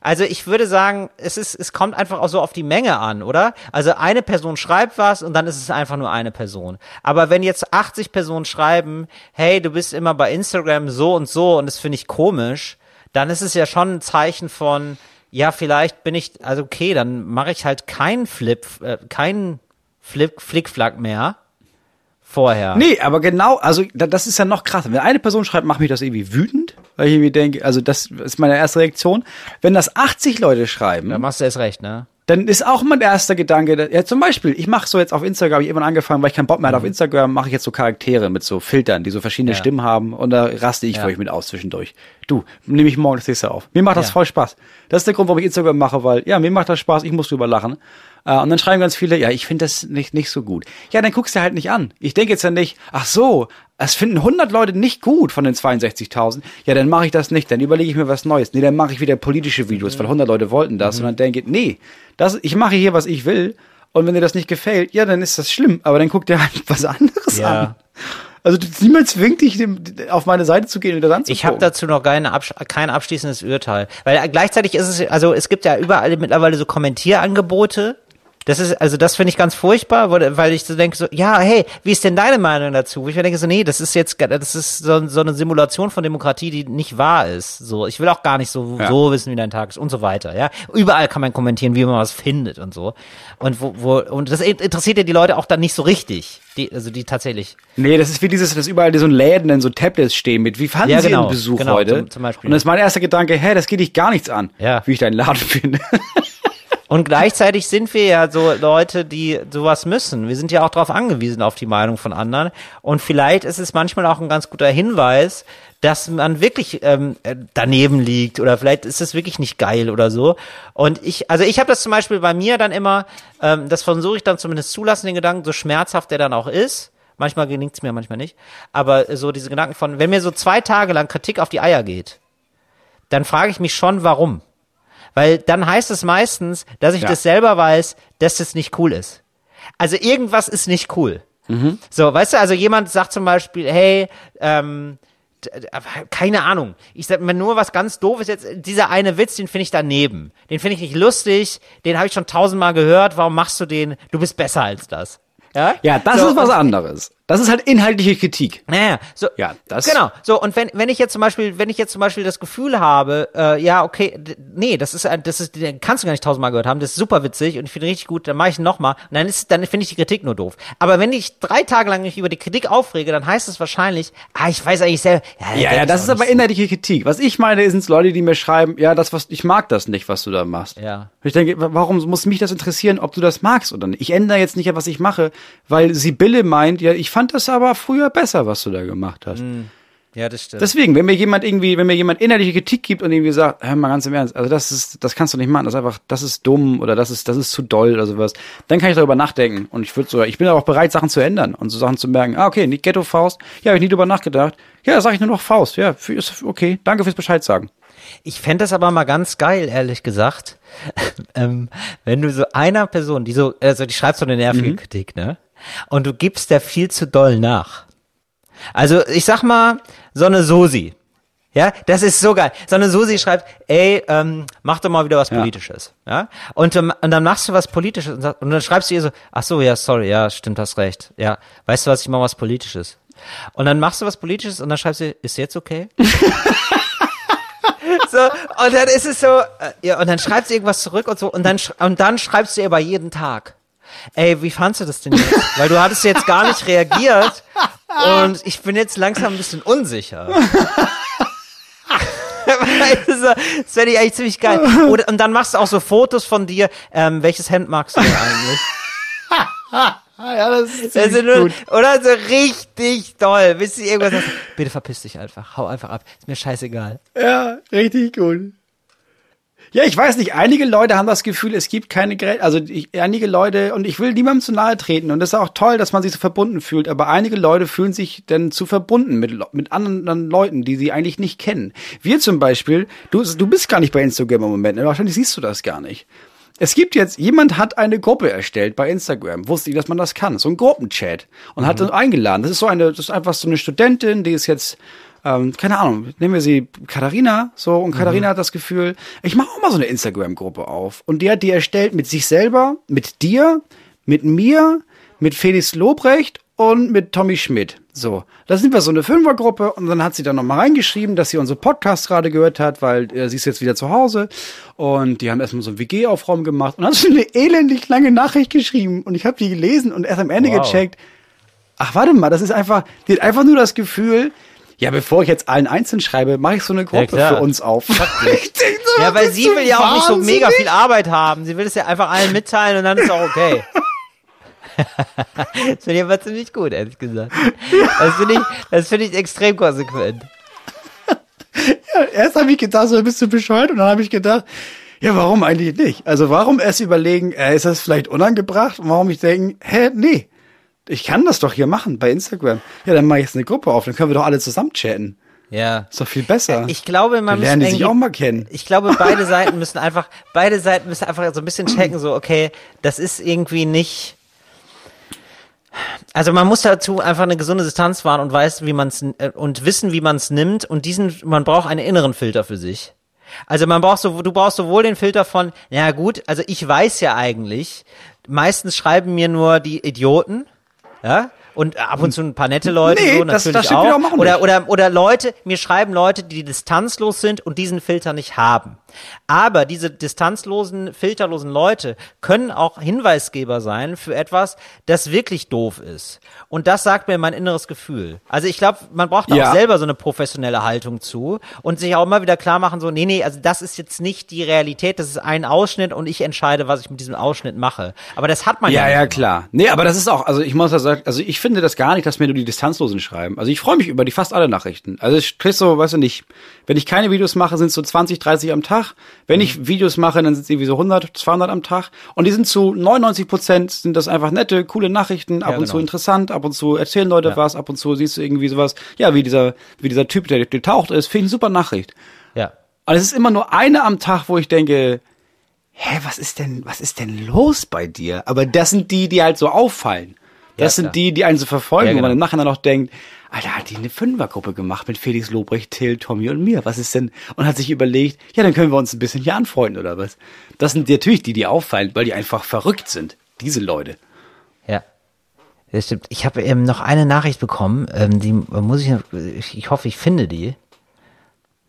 also ich würde sagen, es ist, es kommt einfach auch so auf die Menge an, oder? Also eine Person schreibt was und dann ist es einfach nur eine Person. Aber wenn jetzt 80 Personen schreiben, hey, du bist immer bei Instagram so und so und das finde ich komisch, dann ist es ja schon ein Zeichen von, ja, vielleicht bin ich, also okay, dann mache ich halt keinen Flip, äh, keinen Flip, Flickflack mehr vorher. Nee, aber genau, also da- das ist ja noch krasser. Wenn eine Person schreibt, macht mich das irgendwie wütend, weil ich irgendwie denke, also das ist meine erste Reaktion. Wenn das 80 Leute schreiben, Dann machst du erst recht, ne? Dann ist auch mein erster Gedanke, ja zum Beispiel, ich mache so jetzt auf Instagram, habe ich irgendwann angefangen, weil ich keinen Bock mehr hatte auf Instagram, mache ich jetzt so Charaktere mit so Filtern, die so verschiedene Ja. Stimmen haben und da raste ich Ja. für euch mit aus zwischendurch. Du, nehme ich morgen das nächste auf. Mir macht das Ja. voll Spaß. Das ist der Grund, warum ich Instagram mache, weil ja, mir macht das Spaß, ich muss drüber lachen. Äh, und dann schreiben ganz viele, ja, ich finde das nicht, nicht so gut. Ja, dann guckst du halt nicht an. Ich denke jetzt ja nicht, ach so, es finden 100 Leute nicht gut von den 62.000. Ja, dann mache ich das nicht. Dann überlege ich mir was Neues. Nee, dann mache ich wieder politische Videos, weil 100 Leute wollten das. Und dann denke ich, nee, das, ich mache hier, was ich will. Und wenn dir das nicht gefällt, ja, dann ist das schlimm. Aber dann guck dir halt (laughs) was anderes Ja. an. Also niemand zwingt dich, dem, auf meine Seite zu gehen und das anzugucken. Ich habe dazu noch keine kein abschließendes Urteil. Weil gleichzeitig ist es, also es gibt ja überall mittlerweile so Kommentierangebote. Das ist, also das finde ich ganz furchtbar, weil ich so denke so, ja, hey, wie ist denn deine Meinung dazu? Wo ich mir denke so, nee, das ist jetzt, das ist so, so eine Simulation von Demokratie, die nicht wahr ist. So, ich will auch gar nicht so, Ja. so wissen, wie dein Tag ist und so weiter, ja. Überall kann man kommentieren, wie man was findet und so. Und wo, wo, und das interessiert ja die Leute auch dann nicht so richtig. Die, also die tatsächlich. Nee, das ist wie dieses, dass überall so Läden in so Tablets stehen mit, wie fanden Ja, Sie genau, Ihren Besuch genau, heute? zum- zum Beispiel. Und das ist mein erster Gedanke, hä, das geht dich gar nichts an, Ja. wie ich deinen Laden (laughs) finde. Und gleichzeitig sind wir ja so Leute, die sowas müssen. Wir sind ja auch darauf angewiesen, auf die Meinung von anderen. Und vielleicht ist es manchmal auch ein ganz guter Hinweis, dass man wirklich ähm, äh, daneben liegt oder vielleicht ist es wirklich nicht geil oder so. Und ich, also ich habe das zum Beispiel bei mir dann immer, ähm, das versuche ich dann zumindest zulassen, den Gedanken, so schmerzhaft der dann auch ist. Manchmal gelingt's mir, manchmal nicht. Aber so diese Gedanken von, wenn mir so zwei Tage lang Kritik auf die Eier geht, dann frage ich mich schon, warum. Weil dann heißt es meistens, dass ich Ja. das selber weiß, dass das nicht cool ist. Also irgendwas ist nicht cool. So, weißt du, also jemand sagt zum Beispiel, hey, ähm, keine Ahnung. Ich sag mir nur was ganz doofes jetzt. Dieser eine Witz, den finde ich daneben. Den finde ich nicht lustig. Den habe ich schon tausendmal gehört. Warum machst du den? Du bist besser als das. Ja, Ja, das So, ist was anderes. Das ist halt inhaltliche Kritik. naja, so. Ja, das- Genau. So, und wenn, wenn ich jetzt zum Beispiel, wenn ich jetzt zum Beispiel das Gefühl habe, äh, ja, okay, nee, das ist, ein- das ist, den kannst du gar nicht tausendmal gehört haben, das ist super witzig und ich finde richtig gut, dann mache ich ihn nochmal und dann ist, dann finde ich die Kritik nur doof. Aber wenn ich drei Tage lang mich über die Kritik aufrege, dann heißt es wahrscheinlich, ah, ich weiß eigentlich selber, ja, Ja, ja, das ist aber inhaltliche Kritik. Was ich meine, sind Leute, die mir schreiben, ja, das, was, ich mag das nicht, was du da machst. Ja. Ich denke, wa- warum muss mich das interessieren, ob du das magst oder nicht? Ich ändere jetzt nicht, was ich mache, weil Sibylle meint, ja, ich fand das aber früher besser, was du da gemacht hast. Ja, das stimmt. Deswegen, wenn mir jemand irgendwie, wenn mir jemand innerliche Kritik gibt und irgendwie sagt, hör mal ganz im Ernst, also das ist, das kannst du nicht machen, das ist einfach, das ist dumm oder das ist, das ist zu doll oder sowas, dann kann ich darüber nachdenken und ich würde so, ich bin auch bereit, Sachen zu ändern und so Sachen zu merken, ah, okay, nicht Ghetto Faust, ja, habe ich nie drüber nachgedacht, ja, sage ich nur noch Faust, ja, ist okay, danke fürs Bescheid sagen. Ich fände das aber mal ganz geil, ehrlich gesagt, (laughs) ähm, wenn du so einer Person, die so, also die schreibt so eine nervige Mhm. Kritik, ne? Und du gibst der viel zu doll nach. Also ich sag mal, so eine Sosi. Ja, das ist so geil. So eine Susi schreibt, ey, ähm, mach doch mal wieder was Ja. Politisches. Ja. Und, ähm, und dann machst du was Politisches und, und dann schreibst du ihr so, ach so, ja, sorry, ja, stimmt, hast recht. Ja, weißt du was, ich mach was Politisches. Und dann machst du was Politisches und dann schreibst du, ist jetzt okay? (laughs) so, und dann ist es so, äh, ja, und dann schreibst du irgendwas zurück und so, und dann, und dann schreibst du ihr aber jeden Tag. Ey, wie fandst du das denn jetzt? Weil du hattest jetzt gar nicht reagiert und ich bin jetzt langsam ein bisschen unsicher. Das fände ich eigentlich ziemlich geil. Oder, und dann machst du auch so Fotos von dir. Ähm, welches Hemd magst du denn eigentlich? ja, das ist Also nur, oder so richtig toll. Bis du irgendwas sagst, bitte verpiss dich einfach. Hau einfach ab. Ist mir scheißegal. Ja, richtig gut. Ja, ich weiß nicht, einige Leute haben das Gefühl, es gibt keine Grenzen. Also ich, einige Leute, und ich will niemandem zu nahe treten, und das ist auch toll, dass man sich so verbunden fühlt, aber einige Leute fühlen sich dann zu verbunden mit, mit anderen Leuten, die sie eigentlich nicht kennen. Wir zum Beispiel, du, du bist gar nicht bei Instagram im Moment, ne? wahrscheinlich siehst du das gar nicht. Es gibt jetzt, jemand hat eine Gruppe erstellt bei Instagram, wusste ich, dass man das kann, so ein Gruppenchat und hat dann eingeladen. Das ist so eine, das ist einfach so eine Studentin, die ist jetzt, ähm, keine Ahnung, nehmen wir sie Katharina, so, und Katharina hat das Gefühl, ich mache auch mal so eine Instagram-Gruppe auf. Und die hat die erstellt mit sich selber, mit dir, mit mir, mit Felix Lobrecht und mit Tommy Schmidt. So, da sind wir so eine Fünfergruppe und dann hat sie dann nochmal reingeschrieben, dass sie unsere Podcast gerade gehört hat, weil äh, sie ist jetzt wieder zu Hause und die haben erstmal so einen WG-Aufraum gemacht und hat (laughs) so eine elendig lange Nachricht geschrieben und ich habe die gelesen und erst am Ende Wow. gecheckt, ach warte mal, das ist einfach, die hat einfach nur das Gefühl, ja, bevor ich jetzt allen einzeln schreibe, mache ich so eine Gruppe klar. für uns auf. (laughs) so, Ja, weil sie will ja auch nicht so mega viel Arbeit haben. Sie will es ja einfach allen mitteilen und dann ist auch okay. (laughs) das finde ich aber ziemlich gut, ehrlich gesagt. Das finde ich, das finde ich extrem konsequent. Erst habe ich gedacht, so bist du bescheuert und dann habe ich gedacht, ja, warum eigentlich nicht? Also warum erst überlegen, äh, ist das vielleicht unangebracht? Und warum ich denken, hä, nee, ich kann das doch hier machen bei Instagram. Ja, dann mache ich jetzt eine Gruppe auf, dann können wir doch alle zusammen chatten. Ja. Ist doch viel besser. Ich glaube, man Dann lernen die muss sich auch mal kennen. Ich glaube, beide (laughs) Seiten müssen einfach, beide Seiten müssen einfach so ein bisschen checken, so, okay, das ist irgendwie nicht. Also man muss dazu einfach eine gesunde Distanz wahren und weiß, wie man es und wissen, wie man es nimmt und diesen, man braucht einen inneren Filter für sich. Also man braucht so, du brauchst sowohl den Filter von, ja gut, also ich weiß ja eigentlich, meistens schreiben mir nur die Idioten, ja, und ab und zu ein paar nette Leute, Nee, so das- natürlich das stimmt auch. auch oder, oder, oder Leute, mir schreiben Leute, die distanzlos sind und diesen Filter nicht haben. Aber diese distanzlosen, filterlosen Leute können auch Hinweisgeber sein für etwas, das wirklich doof ist. Und das sagt mir mein inneres Gefühl. Also ich glaube, man braucht Ja. auch selber so eine professionelle Haltung zu und sich auch immer wieder klar machen, so, nee, nee, also das ist jetzt nicht die Realität, das ist ein Ausschnitt und ich entscheide, was ich mit diesem Ausschnitt mache. Aber das hat man ja, Ja, ja, klar. Nee, aber das ist auch, also ich muss ja sagen, also ich finde das gar nicht, dass mir nur die Distanzlosen schreiben. Also ich freue mich über die fast alle Nachrichten. Also ich krieg so, weißt du nicht, wenn ich keine Videos mache, sind es so 20, 30 am Tag. Wenn Mhm. ich Videos mache, dann sind es irgendwie so 100, 200 am Tag. Und die sind zu 99 Prozent sind das einfach nette, coole Nachrichten, ab Ja, und genau. zu interessant, ab und zu erzählen Leute Ja. was, ab und zu siehst du irgendwie sowas, ja, wie dieser, wie dieser Typ, der getaucht ist, finde ich eine super Nachricht. Ja. Und es ist immer nur eine am Tag, wo ich denke, hä, was ist denn, was ist denn los bei dir? Aber das sind die, die halt so auffallen. Das Ja, sind klar. die, die einen so verfolgen, Ja, wo man genau. im Nachhinein noch denkt, Alter, hat die eine Fünfergruppe gemacht mit Felix Lobrecht, Till, Tommy und mir. Was ist denn? Und hat sich überlegt, ja, dann können wir uns ein bisschen hier anfreunden oder was? Das sind natürlich die, die auffallen, weil die einfach verrückt sind. Diese Leute. Ja. Das stimmt. Ich habe ähm, noch eine Nachricht bekommen, ähm, die muss ich, noch- ich, hoffe, ich finde die.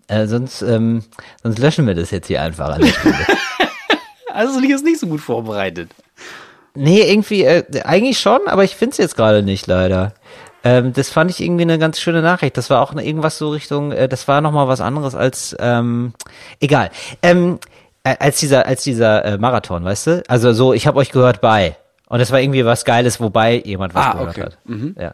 Äh, sonst, ähm, sonst löschen wir das jetzt hier einfach an der Stelle. (laughs) Also die ist nicht so gut vorbereitet. Nee, irgendwie, äh, eigentlich schon, aber ich finde es jetzt gerade nicht, leider. Ähm, das fand ich irgendwie eine ganz schöne Nachricht. Das war auch eine- irgendwas so Richtung, äh, das war nochmal was anderes als, ähm, egal. Ähm, äh, als dieser, als dieser äh, Marathon, weißt du? Also so, ich habe euch gehört bei. Und das war irgendwie was Geiles, wobei jemand was Ah, gehört okay. hat. Ja.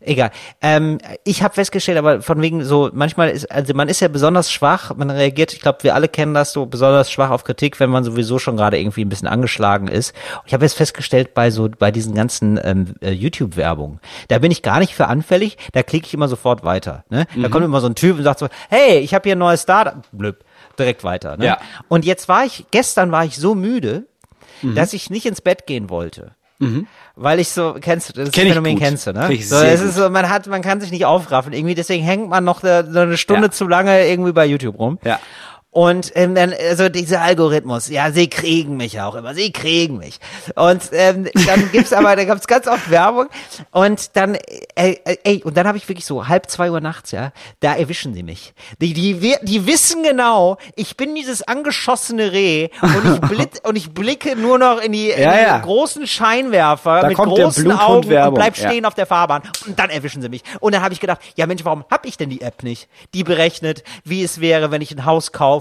Egal. Ähm, ich habe festgestellt, aber von wegen so, manchmal ist, also man ist ja besonders schwach, man reagiert, ich glaube, wir alle kennen das so besonders schwach auf Kritik, wenn man sowieso schon gerade irgendwie ein bisschen angeschlagen ist. Und ich habe jetzt festgestellt, bei so, bei diesen ganzen ähm, äh, YouTube-Werbungen, da bin ich gar nicht für anfällig, da klicke ich immer sofort weiter. Ne? Da kommt immer so ein Typ und sagt so, hey, ich habe hier ein neues Startup, blöb, direkt weiter. Ne? Ja. Und jetzt war ich, gestern war ich so müde, dass ich nicht ins Bett gehen wollte. Weil ich so, kennst du, das Kenn Phänomen kennst du, ne? So, es gut. ist so, man hat, man kann sich nicht aufraffen. Irgendwie, deswegen hängt man noch so eine Stunde Ja. zu lange irgendwie bei YouTube rum. Ja. Und ähm, dann, also dieser Algorithmus, ja, sie kriegen mich auch immer, sie kriegen mich. Und ähm, dann gibt's aber, da gab's ganz oft Werbung und dann, äh, äh, ey, und dann habe ich wirklich so halb zwei Uhr nachts, ja, da erwischen sie mich. Die, die, die wissen genau, ich bin dieses angeschossene Reh und ich, blit, (laughs) und ich blicke nur noch in die, in Ja, die ja. großen Scheinwerfer Da mit großen Augen und bleib ja. stehen auf der Fahrbahn. Und dann erwischen sie mich. Und dann habe ich gedacht, ja Mensch, warum habe ich denn die App nicht? Die berechnet, wie es wäre, wenn ich ein Haus kaufe,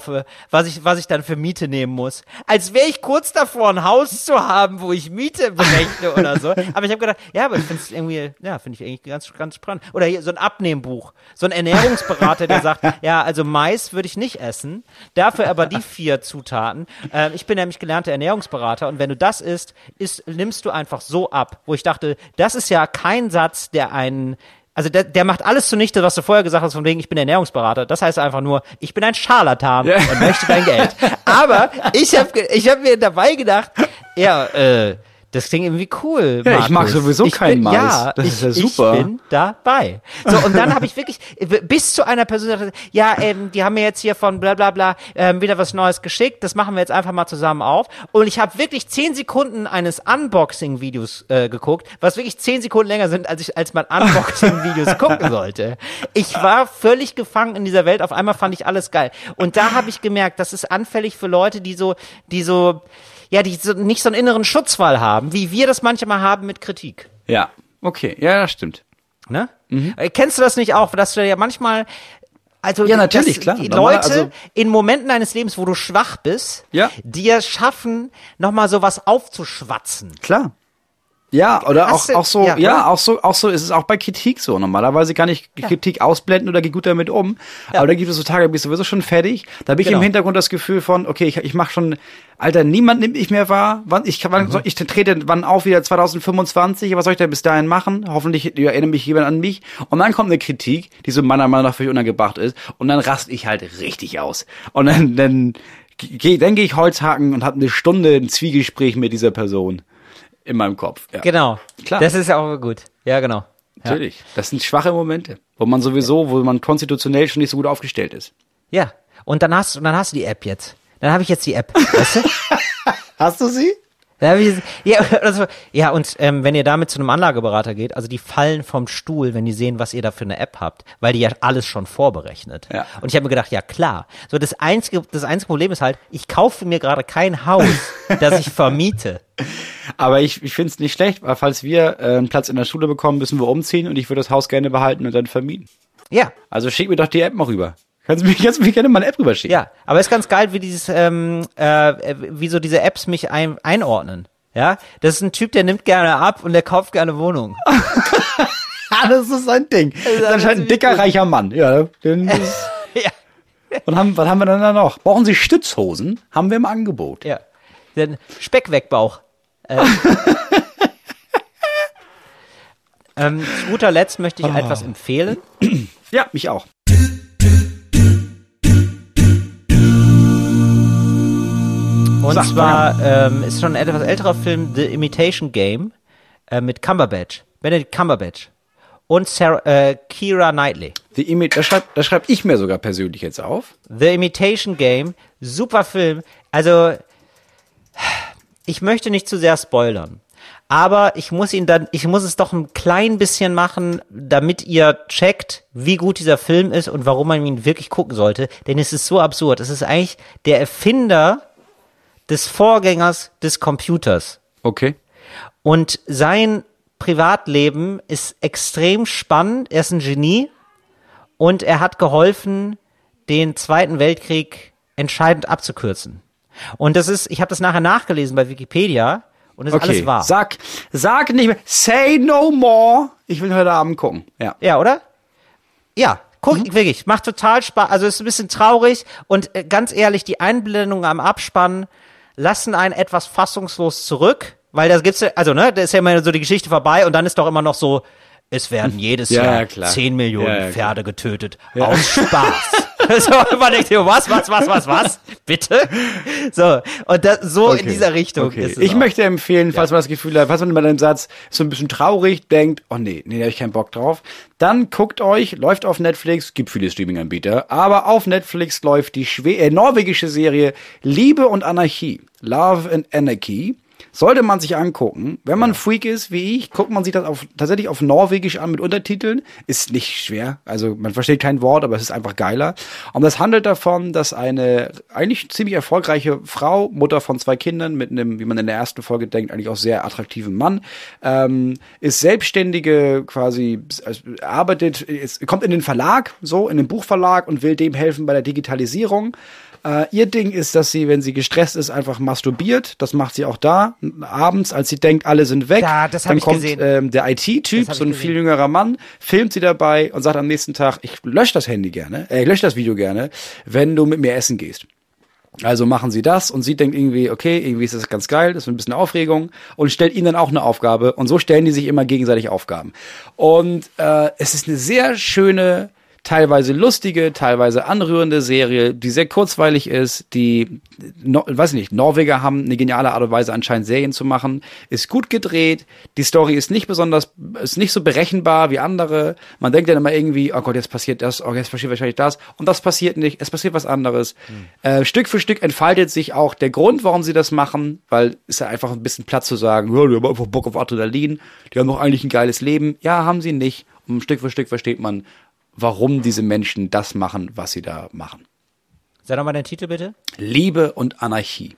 was ich, was ich dann für Miete nehmen muss. Als wäre ich kurz davor, ein Haus zu haben, wo ich Miete (laughs) berechne oder so. Aber ich habe gedacht, ja, aber ich finde es irgendwie, ja, finde ich eigentlich ganz, ganz spannend. Oder hier so ein Abnehmbuch. So ein Ernährungsberater, der sagt, (laughs) ja, also Mais würde ich nicht essen, dafür aber die vier Zutaten. Ähm, ich bin nämlich gelernter Ernährungsberater und wenn du das isst, isst, nimmst du einfach so ab. Wo ich dachte, das ist ja kein Satz, der einen also der, der macht alles zunichte, was du vorher gesagt hast, von wegen, ich bin Ernährungsberater. Das heißt einfach nur, ich bin ein Scharlatan Ja. und möchte dein Geld. Aber ich habe ich hab mir dabei gedacht, ja, äh, das klingt irgendwie cool. Ja, ich mag sowieso ich keinen bin, Mais. Ja, Das ich, ist ja super. Ich bin dabei. So, und dann habe ich wirklich bis zu einer Person gesagt, ja, ähm, die haben mir jetzt hier von bla bla bla ähm, wieder was Neues geschickt. Das machen wir jetzt einfach mal zusammen auf. Und ich habe wirklich zehn Sekunden eines Unboxing-Videos äh, geguckt, was wirklich zehn Sekunden länger sind, als ich als man Unboxing-Videos (laughs) gucken sollte. Ich war völlig gefangen in dieser Welt. Auf einmal fand ich alles geil. Und da habe ich gemerkt, das ist anfällig für Leute, die so, die so ja, die so, nicht so einen inneren Schutzwall haben, wie wir das manchmal haben mit Kritik. Ja. Okay. Ja, das stimmt. Ne? Äh, Kennst du das nicht auch, dass du ja manchmal, also Ja, natürlich, klar. die Leute also- in Momenten deines Lebens, wo du schwach bist, Ja. dir schaffen, nochmal sowas aufzuschwatzen. Klar. Ja, oder auch, auch so, ja, ja, auch so, auch so ist es auch bei Kritik so. Normalerweise kann ich Kritik ausblenden oder gehe gut damit um. Ja. Aber da gibt es so Tage, da bin ich sowieso schon fertig. Da habe ich Genau. im Hintergrund das Gefühl von, okay, ich, ich mache schon, Alter, niemand nimmt mich mehr wahr. Wann, ich, wann, Mhm. ich trete wann auf wieder 2025. Was soll ich denn bis dahin machen? Hoffentlich erinnert mich jemand an mich. Und dann kommt eine Kritik, die so meiner Meinung nach völlig unangebracht ist. Und dann raste ich halt richtig aus. Und dann, dann, dann gehe ich Holzhacken und habe eine Stunde ein Zwiegespräch mit dieser Person in meinem Kopf. Ja. Genau. Klar. Das ist ja auch gut. Ja, genau. Ja. Natürlich. Das sind schwache Momente, wo man sowieso, wo man konstitutionell schon nicht so gut aufgestellt ist. Ja. Und dann hast, und dann hast du die App jetzt. Dann habe ich jetzt die App. Weißt du? (laughs) Hast du sie? Ja, also, (laughs) ja, und ähm, wenn ihr damit zu einem Anlageberater geht, also die fallen vom Stuhl, wenn die sehen, was ihr da für eine App habt, weil die ja alles schon vorberechnet. Ja. Und ich habe mir gedacht, ja klar. So das einzige, das einzige Problem ist halt, ich kaufe mir gerade kein Haus, (laughs) das ich vermiete. Aber ich, ich finde es nicht schlecht, weil falls wir äh, einen Platz in der Schule bekommen, müssen wir umziehen und ich würde das Haus gerne behalten und dann vermieten. Ja, Also schick mir doch die App mal rüber. Kannst du mir, kannst du mir gerne mal eine App rüberschicken? ja. Aber ist ganz geil, wie dieses, ähm, äh, wie so diese Apps mich ein, einordnen. Ja, das ist ein Typ, der nimmt gerne ab und der kauft gerne Wohnungen. (laughs) Ah, das ist sein Ding. Das ist anscheinend ein dicker, gut. reicher Mann. Ja, den (laughs) ist, ja, und haben, was haben wir denn da noch? Brauchen Sie Stützhosen? Haben wir im Angebot. ja. Den Speckwegbauch. Äh. (laughs) ähm, zu guter Letzt möchte ich etwas empfehlen. Ja, mich auch. Und Sag, zwar ähm, ist schon ein etwas älterer Film, The Imitation Game, äh, mit Cumberbatch, Benedict Cumberbatch und Sarah, äh, Kira Knightley. E-Mail, das schreibe schreib ich mir sogar persönlich jetzt auf. The Imitation Game, super Film. Also, ich möchte nicht zu sehr spoilern. Aber ich muss ihn dann, ich muss es doch ein klein bisschen machen, damit ihr checkt, wie gut dieser Film ist und warum man ihn wirklich gucken sollte. Denn es ist so absurd. Es ist eigentlich der Erfinder des Vorgängers des Computers. Okay. Und sein Privatleben ist extrem spannend. Er ist ein Genie und er hat geholfen, den Zweiten Weltkrieg entscheidend abzukürzen. Und das ist, ich habe das nachher nachgelesen bei Wikipedia und ist Okay. alles wahr. Sag, sag nicht mehr. Say no more. Ich will heute Abend gucken. Ja. Ja, oder? Ja, guck, Mhm. wirklich, macht total Spaß. Also es ist ein bisschen traurig und äh, ganz ehrlich, die Einblendungen am Abspann lassen einen etwas fassungslos zurück, weil da gibt's ja, also ne, da ist ja immer so die Geschichte vorbei und dann ist doch immer noch so, es werden jedes Ja, Jahr ja, klar. 10 Millionen Ja. Pferde getötet aus Spaß. (laughs) (laughs) so, man denkt sich, was, was, was, was, was? Bitte? So, und das, so in dieser Richtung Okay. ist es Ich auch. möchte empfehlen, falls man das Gefühl hat, falls man bei dem Satz so ein bisschen traurig denkt, oh nee, nee, da habe ich keinen Bock drauf, dann guckt euch, läuft auf Netflix, gibt viele Streaming-Anbieter, aber auf Netflix läuft die Schwe äh, norwegische Serie Liebe und Anarchie, Love and Anarchy. Sollte man sich angucken. Wenn man Freak ist wie ich, guckt man sich das auf, tatsächlich auf Norwegisch an mit Untertiteln. Ist nicht schwer. Also man versteht kein Wort, aber es ist einfach geiler. Und das handelt davon, dass eine eigentlich ziemlich erfolgreiche Frau, Mutter von zwei Kindern, mit einem, wie man in der ersten Folge denkt, eigentlich auch sehr attraktiven Mann, ähm, ist selbstständige quasi, also arbeitet, ist, kommt in den Verlag, so, in den Buchverlag und will dem helfen bei der Digitalisierung. Äh, ihr Ding ist, dass sie, wenn sie gestresst ist, einfach masturbiert. Das macht sie auch da. Abends, als sie denkt, alle sind weg. Hab dann ich kommt gesehen. ähm, der IT-Typ, so ein viel jüngerer Mann, filmt sie dabei und sagt am nächsten Tag, ich lösche das Handy gerne, äh, ich lösche das Video gerne, wenn du mit mir essen gehst. Also machen sie das und sie denkt irgendwie, okay, irgendwie ist das ganz geil, das ist ein bisschen Aufregung und stellt ihnen dann auch eine Aufgabe und so stellen die sich immer gegenseitig Aufgaben. Und äh, es ist eine sehr schöne, teilweise lustige, teilweise anrührende Serie, die sehr kurzweilig ist, die, no, weiß nicht, Norweger haben eine geniale Art und Weise anscheinend Serien zu machen, ist gut gedreht, die Story ist nicht besonders, ist nicht so berechenbar wie andere, man denkt dann immer irgendwie, oh Gott, jetzt passiert das, oh, jetzt passiert wahrscheinlich das und das passiert nicht, es passiert was anderes. Äh, Stück für Stück entfaltet sich auch der Grund, warum sie das machen, weil ist ja einfach ein bisschen Platz zu sagen, ja, die haben einfach Bock auf Adrenalin, die haben doch eigentlich ein geiles Leben. Ja, haben sie nicht. Und Stück für Stück versteht man, warum diese Menschen das machen, was sie da machen. Sag nochmal den Titel bitte. Liebe und Anarchie.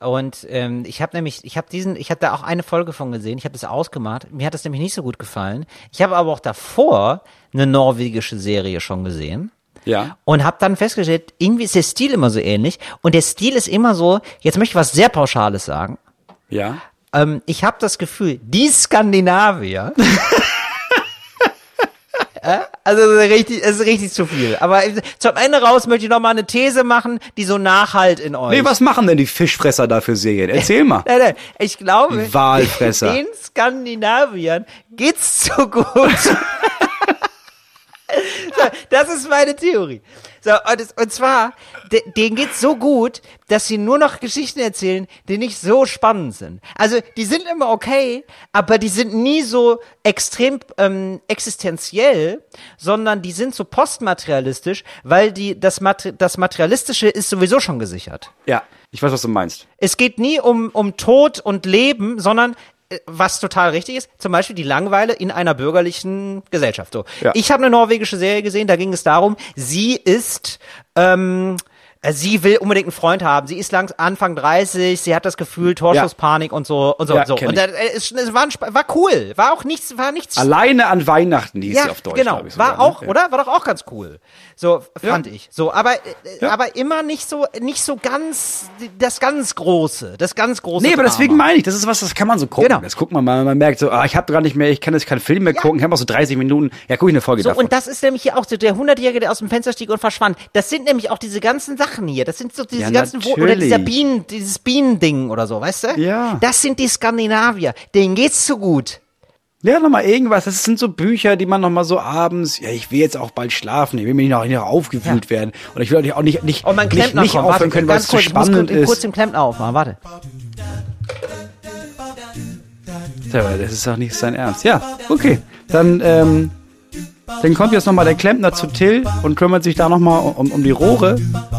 Und ähm, ich habe nämlich, ich habe diesen, ich habe da auch eine Folge von gesehen. Ich habe das ausgemacht. Mir hat das nämlich nicht so gut gefallen. Ich habe aber auch davor eine norwegische Serie schon gesehen Ja. und habe dann festgestellt, irgendwie ist der Stil immer so ähnlich. Und der Stil ist immer so. Jetzt möchte ich was sehr Pauschales sagen. Ja. Ähm, ich habe das Gefühl, die Skandinavier. (laughs) Also es ist richtig, es ist richtig zu viel. Aber zum Ende raus möchte ich noch mal eine These machen, die so nachhalt in euch. Nee, was machen denn die Fischfresser da für Serien? Erzähl mal. (laughs) Nein, nein, ich glaube, Die Walfresser. (laughs) den Skandinaviern geht's zu gut. (laughs) so, das ist meine Theorie. So, und, es, und zwar, de, denen geht's so gut, dass sie nur noch Geschichten erzählen, die nicht so spannend sind. Also, die sind immer okay, aber die sind nie so extrem ähm, existenziell, sondern die sind so postmaterialistisch, weil die das, Mater das Materialistische ist sowieso schon gesichert. Ja. Ich weiß, was du meinst. Es geht nie um, um Tod und Leben, sondern was total richtig ist, zum Beispiel die Langeweile in einer bürgerlichen Gesellschaft. So, Ja. ich habe eine norwegische Serie gesehen, da ging es darum, sie ist ähm, äh, Sie will unbedingt einen Freund haben. Sie ist lang Anfang 30, sie hat das Gefühl Torschusspanik und so und so Ja, und so. Und ich. da, äh, es, es war, war cool, war auch nichts, war nichts. Alleine an Weihnachten hieß ja, sie auf Deutsch. genau, ich sogar, war auch, ne? Ja. oder? War doch auch ganz cool. So fand ich. So, aber äh, Ja. aber immer nicht so nicht so ganz das ganz große, das ganz große. Nee, aber deswegen meine ich, das ist was, das kann man so gucken. Genau. Das guckt man mal, man merkt so, ah, ich habe gar nicht mehr, ich kann jetzt keinen Film mehr Ja. gucken, ich habe auch so 30 Minuten, ja, gucke ich eine Folge So, davon. und das ist nämlich hier auch so der Hundertjährige, der aus dem Fenster stieg und verschwand. Das sind nämlich auch diese ganzen Sachen hier. Das sind so diese Ja, ganzen, Wo oder dieser natürlich. Bienen, dieses Bienending oder so, weißt du? Ja. Das sind die Skandinavier. Denen geht's zu gut. Ja, nochmal irgendwas. Das sind so Bücher, die man nochmal so abends, ja, ich will jetzt auch bald schlafen, ich will mir nicht noch, nicht aufgewühlt werden. Und ich will auch nicht, nicht, Und mein nicht, Klempner nicht kommt. aufhören Warte, können, weil es zu kurz, ich muss spannend kurz, kurz ist. den Klempner aufmachen. Warte. Das ist doch nicht sein Ernst. Ja, okay. Dann, ähm, dann kommt jetzt nochmal der Klempner zu Till und kümmert sich da nochmal um, um die Rohre.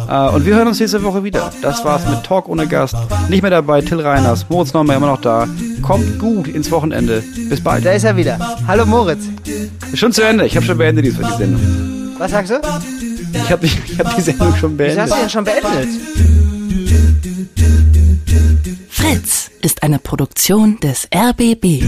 Äh, und wir hören uns nächste Woche wieder. Das war's mit Talk ohne Gast. Nicht mehr dabei, Till Reiners. Moritz Neumann immer noch da. Kommt gut ins Wochenende. Bis bald. Da ist er wieder. Hallo Moritz. Ist schon zu Ende. Ich habe schon beendet, die, Sendung. Was sagst du? Ich habe die, ich hab die Sendung schon Wieso beendet. hast du denn schon beendet? Fritz ist eine Produktion des RBB.